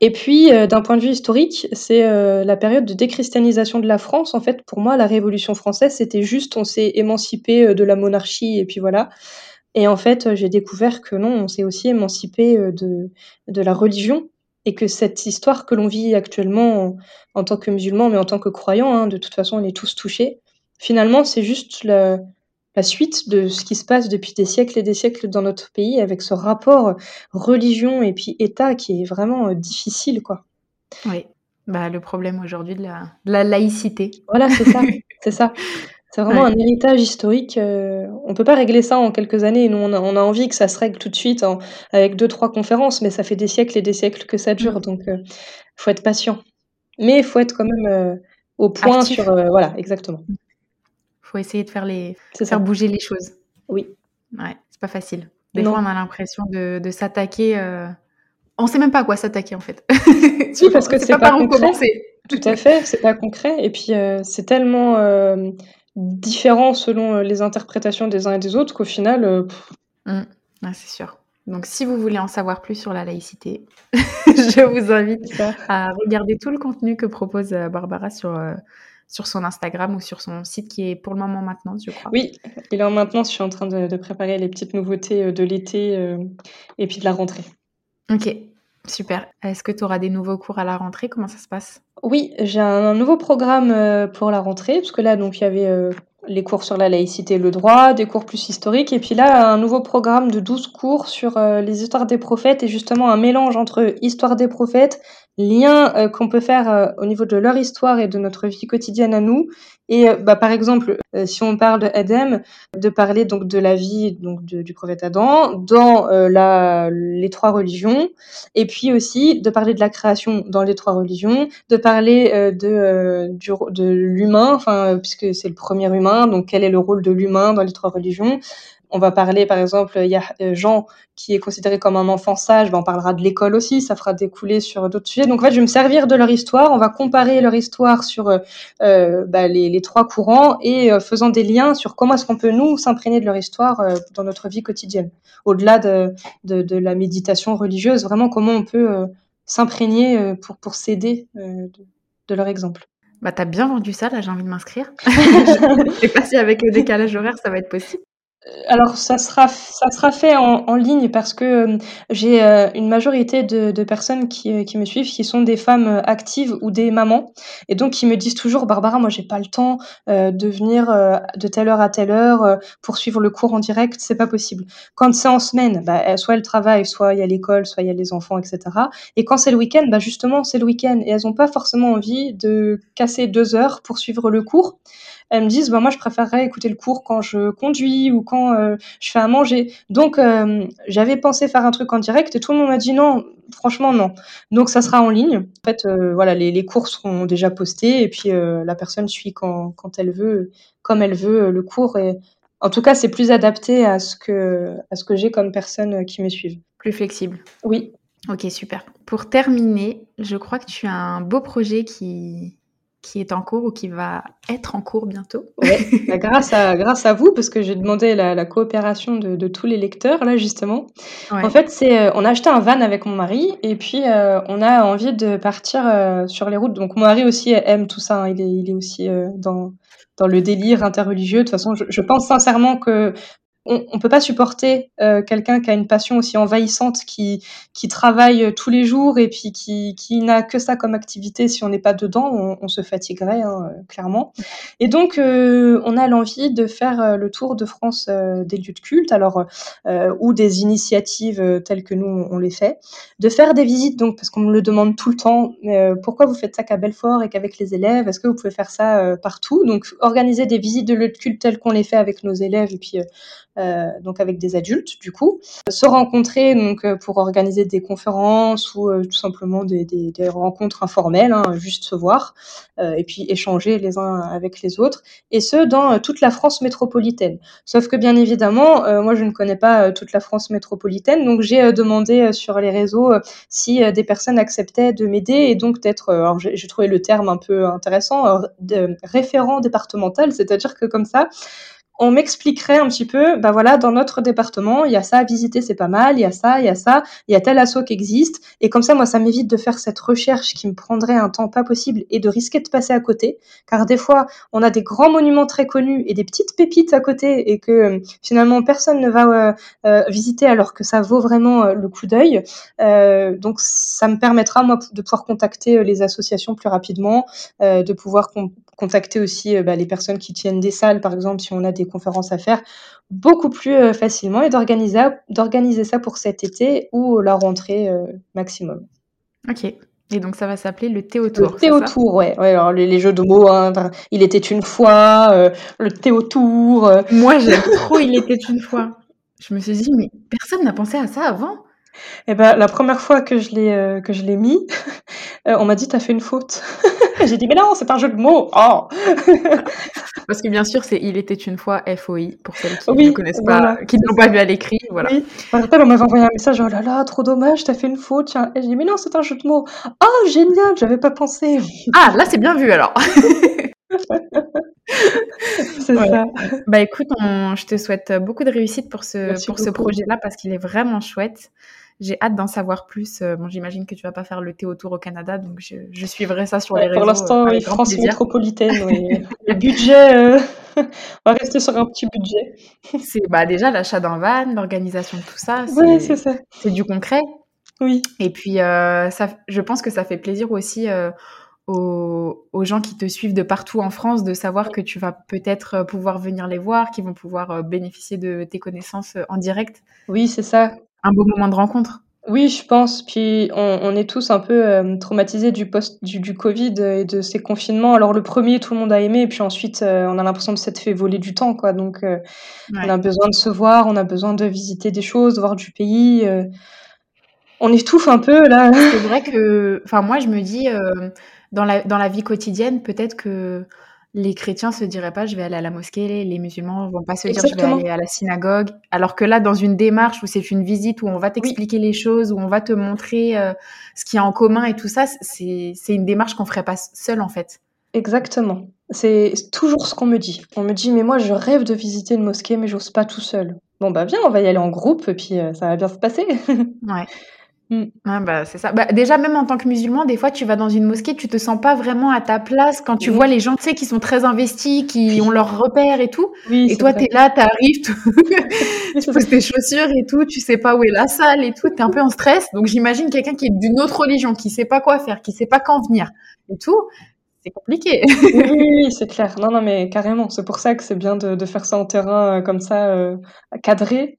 Et puis, d'un point de vue historique, c'est la période de déchristianisation de la France. En fait, pour moi, la Révolution française, c'était juste, on s'est émancipé de la monarchie et puis voilà. Et en fait, j'ai découvert que non, on s'est aussi émancipé de, de la religion et que cette histoire que l'on vit actuellement en, tant que musulman, mais en tant que croyant, hein, de toute façon, on est tous touchés. Finalement, c'est juste le, la suite de ce qui se passe depuis des siècles et des siècles dans notre pays avec ce rapport religion et puis État qui est vraiment euh, difficile, quoi. Oui, bah, le problème aujourd'hui de la, la, laïcité. Voilà, c'est ça, c'est ça. C'est vraiment un héritage historique. Euh, on peut pas régler ça en quelques années. Nous, on a, on a envie que ça se règle tout de suite avec deux, trois conférences, mais ça fait des siècles et des siècles que ça dure, mm. donc il euh, faut être patient. Mais il faut être quand même au point sur... voilà, exactement. Mm faut essayer de faire les faire bouger les choses. Oui. Ouais, c'est pas facile. Des fois, on a l'impression de, de s'attaquer. Euh... On sait même pas à quoi s'attaquer en fait. Oui, parce que c'est pas, pas concret. Tout à fait, c'est pas concret. Et puis euh, c'est tellement euh, différent selon euh, les interprétations des uns et des autres qu'au final. Mmh. c'est sûr. Donc, si vous voulez en savoir plus sur la laïcité, je vous invite à regarder tout le contenu que propose Barbara sur, sur son Instagram ou sur son site qui est pour le moment maintenant, je crois. Oui, il est en maintenance. Je suis en train de, préparer les petites nouveautés euh, de l'été euh, et puis de la rentrée. Ok, super. Est-ce que tu auras des nouveaux cours à la rentrée? Comment ça se passe? Oui, j'ai un, nouveau programme euh, pour la rentrée, parce que là, donc, il y avait les cours sur la laïcité et le droit, des cours plus historiques, et puis là, un nouveau programme de 12 cours sur les histoires des prophètes, et justement un mélange entre histoire des prophètes, liens euh, qu'on peut faire euh, au niveau de leur histoire et de notre vie quotidienne à nous. Et euh, bah, par exemple, si on parle de de parler donc de la vie donc du prophète Adam dans les trois religions, et puis aussi de parler de la création dans les trois religions, de parler de, du, de l'humain, enfin puisque c'est le premier humain, donc quel est le rôle de l'humain dans les trois religions, on va parler, par exemple, il y a Jean qui est considéré comme un enfant sage, ben, on parlera de l'école aussi, ça fera découler sur d'autres sujets. Donc en fait, je vais me servir de leur histoire, on va comparer leur histoire sur bah, les, les, trois courants et faisant des liens sur comment est-ce qu'on peut nous s'imprégner de leur histoire dans notre vie quotidienne, au-delà de, de, de, la méditation religieuse, vraiment comment on peut s'imprégner pour, pour s'aider de, de leur exemple. Bah, t'as bien vendu ça, là, j'ai envie de m'inscrire. Je sais pas si avec le décalage horaire, ça va être possible alors ça sera ça sera fait en, en ligne parce que euh, j'ai euh, une majorité de, de personnes qui, euh, qui me suivent qui sont des femmes actives ou des mamans. Et donc qui me disent toujours Barbara moi j'ai pas le temps de venir de telle heure à telle heure pour suivre le cours en direct. C'est pas possible. Quand c'est en semaine bah, soit elles travaillent soit il y a l'école soit il y a les enfants etc et quand c'est le week-end bah justement c'est le week-end. Et elles ont pas forcément envie de casser deux heures pour suivre le cours elles me disent bah, moi je préférerais écouter le cours quand je conduis ou quand euh, je fais à manger. Donc euh, j'avais pensé faire un truc en direct et tout le monde m'a dit non, franchement non. Donc ça sera en ligne. En fait euh, voilà les, les, cours seront déjà postés et puis la personne suit quand, quand elle veut, comme elle veut le cours et en tout cas c'est plus adapté à ce que à ce que j'ai comme personnes qui me suivent. Plus flexible. Oui. Ok super. Pour terminer, je crois que tu as un beau projet qui qui est en cours ou qui va être en cours bientôt. Ouais, bah, grâce, à, grâce à vous, parce que j'ai demandé la, coopération de, tous les lecteurs, là, justement. En fait, c'est, euh, on a acheté un van avec mon mari, et puis euh, on a envie de partir euh, sur les routes. Donc, mon mari aussi aime tout ça, hein. il, est, il est aussi dans, dans le délire interreligieux. De toute façon, je, je pense sincèrement que on, on peut pas supporter euh, quelqu'un qui a une passion aussi envahissante, qui qui travaille tous les jours et puis qui qui n'a que ça comme activité. Si on n'est pas dedans, on, on se fatiguerait hein, clairement. Et donc euh, on a l'envie de faire euh, le tour de France des lieux de culte, alors ou des initiatives telles que nous on les fait, de faire des visites donc parce qu'on me le demande tout le temps. pourquoi vous faites ça qu'à Belfort et qu'avec les élèves? Est-ce que vous pouvez faire ça partout? Donc organiser des visites de lieux de culte telles qu'on les fait avec nos élèves et puis euh, donc avec des adultes du coup, se rencontrer donc euh, pour organiser des conférences ou euh, tout simplement des, des, des, rencontres informelles, hein, juste se voir et puis échanger les uns avec les autres, et ce dans toute la France métropolitaine. Sauf que bien évidemment, moi je ne connais pas toute la France métropolitaine, donc j'ai demandé sur les réseaux si des personnes acceptaient de m'aider et donc d'être, alors j'ai trouvé le terme un peu intéressant, de référent départemental, c'est-à-dire que comme ça, on m'expliquerait un petit peu, bah voilà, dans notre département, il y a ça à visiter, c'est pas mal, il y a ça, il y a ça, il y a tel assaut qui existe, et comme ça, moi, ça m'évite de faire cette recherche qui me prendrait un temps pas possible et de risquer de passer à côté, car des fois, on a des grands monuments très connus et des petites pépites à côté, et que euh, finalement personne ne va euh, euh, visiter alors que ça vaut vraiment le coup d'œil. donc, ça me permettra moi de pouvoir contacter les associations plus rapidement, de pouvoir contacter aussi bah, les personnes qui tiennent des salles, par exemple, si on a des conférences à faire beaucoup plus euh, facilement et d'organiser, ça pour cet été ou la rentrée euh, maximum. Ok. Et donc ça va s'appeler le Théotour. Le Théotour, ouais. ouais alors les, jeux de mots, hein, il était une fois, euh, le Théotour. Moi j'aime trop il était une fois. Je me suis dit, mais personne n'a pensé à ça avant. Eh ben, la première fois que je l'ai que je l'ai mis, on m'a dit t'as fait une faute. J'ai dit mais non, c'est un jeu de mots. Oh Parce que bien sûr, c'est Il était une fois FOI, pour celles qui ne connaissent pas, qui ne l'ont pas vu à l'écrit. Voilà. Oui. on m'avait envoyé un message, oh là là, trop dommage, t'as fait une faute. Tiens. Et j'ai dit, mais non, c'est un jeu de mots. Oh, génial, j'avais pas pensé. Ah, là, c'est bien vu alors. c'est ça. Bah écoute, je te souhaite beaucoup de réussite pour ce, pour ce projet-là parce qu'il est vraiment chouette. J'ai hâte d'en savoir plus. Euh, bon, j'imagine que tu vas pas faire le Théotour au Canada, donc je, je suivrai ça sur les réseaux. Pour l'instant, oui, France métropolitaine, oui. le budget, euh, on va rester sur un petit budget. c'est bah, déjà l'achat d'un van, l'organisation de tout ça. Oui, c'est ça. C'est du concret. Oui. Et puis, euh, ça, je pense que ça fait plaisir aussi aux, aux, gens qui te suivent de partout en France de savoir que tu vas peut-être pouvoir venir les voir, qu'ils vont pouvoir bénéficier de tes connaissances en direct. Oui, c'est ça un beau moment de rencontre. Oui, je pense. Puis on, on est tous un peu euh, traumatisés du post du, du, Covid et de ces confinements. Alors le premier, tout le monde a aimé, et puis ensuite, euh, on a l'impression de s'être fait voler du temps, quoi. Donc euh, on a besoin de se voir, on a besoin de visiter des choses, de voir du pays. on étouffe un peu là. C'est vrai que, enfin moi, je me dis dans la dans la vie quotidienne, peut-être que les chrétiens se diraient pas je vais aller à la mosquée, les musulmans vont pas se dire je vais aller à la synagogue. Alors que là, dans une démarche où c'est une visite où on va t'expliquer les choses, où on va te montrer euh, ce qu'il y a en commun et tout ça, c'est une démarche qu'on ferait pas seul en fait. Exactement. C'est toujours ce qu'on me dit. On me dit mais moi je rêve de visiter une mosquée mais j'ose pas tout seul. Bon bah viens, on va y aller en groupe et puis euh, ça va bien se passer. ouais. Mm. bah, c'est ça. Bah, déjà, même en tant que musulman, des fois, tu vas dans une mosquée, tu te sens pas vraiment à ta place quand tu vois les gens, tu sais, qui sont très investis, qui ont leurs repères et tout. et toi, tu es là, tu arrives, tu poses tes chaussures et tout, tu sais pas où est la salle et tout, tu es un peu en stress. Donc, j'imagine quelqu'un qui est d'une autre religion, qui sait pas quoi faire, qui sait pas quand venir et tout. C'est compliqué. oui, c'est clair. Non, non, mais carrément. C'est pour ça que c'est bien de, faire ça en terrain euh, comme ça, euh, cadré.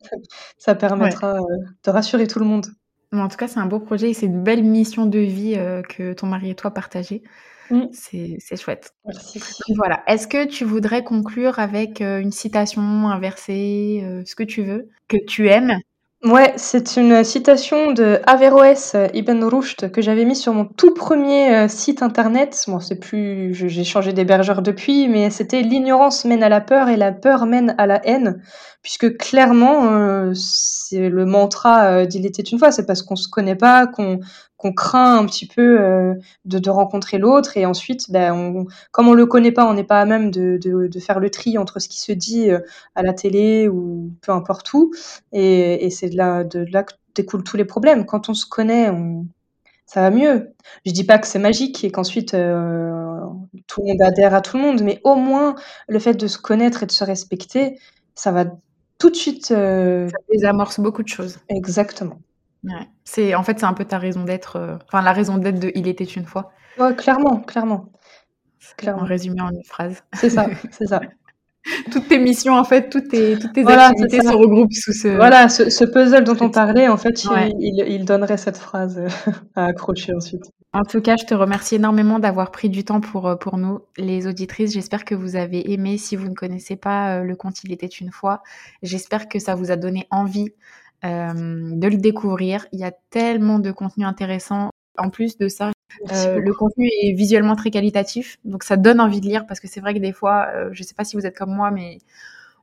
Ça permettra euh, de rassurer tout le monde en tout cas, c'est un beau projet et c'est une belle mission de vie euh, que ton mari et toi partagez. Mmh. C'est chouette. Merci. voilà. Est-ce que tu voudrais conclure avec euh, une citation, un verset, euh, ce que tu veux, que tu aimes? Ouais, c'est une citation de Averroès Ibn Rushd que j'avais mis sur mon tout premier site internet. Bon, c'est plus, j'ai changé d'hébergeur depuis, mais c'était l'ignorance mène à la peur et la peur mène à la haine, puisque clairement, c'est le mantra d'il était une fois, c'est parce qu'on se connaît pas, qu'on qu'on craint un petit peu euh, de, de, rencontrer l'autre et ensuite, ben, on, comme on le connaît pas, on n'est pas à même de, de, faire le tri entre ce qui se dit euh, à la télé ou peu importe où. Et, et c'est de là, de là que découlent tous les problèmes. Quand on se connaît, on, ça va mieux. Je dis pas que c'est magique et qu'ensuite euh, tout le monde adhère à tout le monde, mais au moins le fait de se connaître et de se respecter, ça va tout de suite. Ça désamorce beaucoup de choses. Exactement. C'est en fait c'est un peu ta raison d'être, euh, enfin la raison d'être de Il était une fois. Ouais, clairement, clairement. clairement. En résumé en une phrase. C'est ça, c'est ça. toutes tes missions en fait, toutes tes, toutes tes activités se regroupent sous ce. Voilà, ce, puzzle dont on parlait, en fait, il, il, donnerait cette phrase euh, à accrocher ensuite. En tout cas, je te remercie énormément d'avoir pris du temps pour, euh, pour nous, les auditrices. J'espère que vous avez aimé. Si vous ne connaissez pas le conte Il était une fois, j'espère que ça vous a donné envie euh, de le découvrir. Il y a tellement de contenu intéressant. En plus de ça, euh, le contenu est visuellement très qualitatif, donc ça donne envie de lire parce que c'est vrai que des fois, euh, je ne sais pas si vous êtes comme moi, mais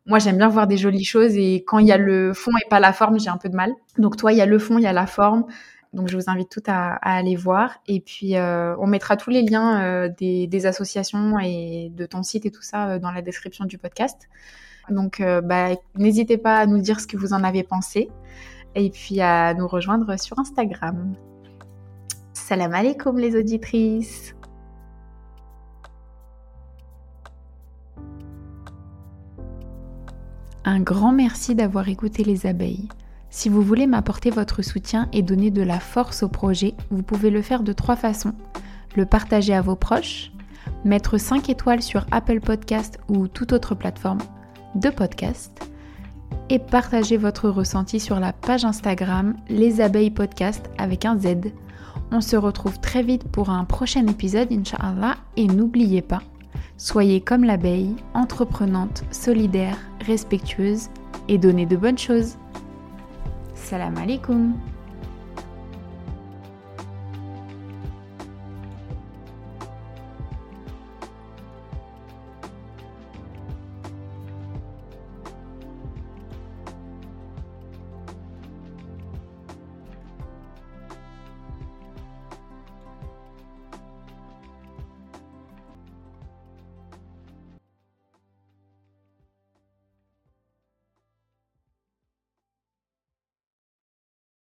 moi j'aime bien voir des jolies choses et quand il y a le fond et pas la forme, j'ai un peu de mal. Donc toi, il y a le fond, il y a la forme. Donc je vous invite toutes à, aller voir. Et puis on mettra tous les liens des, des, associations et de ton site et tout ça dans la description du podcast. Donc, euh, bah, n'hésitez pas à nous dire ce que vous en avez pensé et puis à nous rejoindre sur Instagram. Salam alaikum les auditrices. Un grand merci d'avoir écouté les abeilles. Si vous voulez m'apporter votre soutien et donner de la force au projet, vous pouvez le faire de trois façons. Le partager à vos proches, mettre 5 étoiles sur Apple Podcast ou toute autre plateforme, de podcast et partagez votre ressenti sur la page Instagram Les Abeilles Podcast avec un Z. On se retrouve très vite pour un prochain épisode, Inch'Allah, et n'oubliez pas, soyez comme l'abeille, entreprenante, solidaire, respectueuse et donnez de bonnes choses. Salam alaikum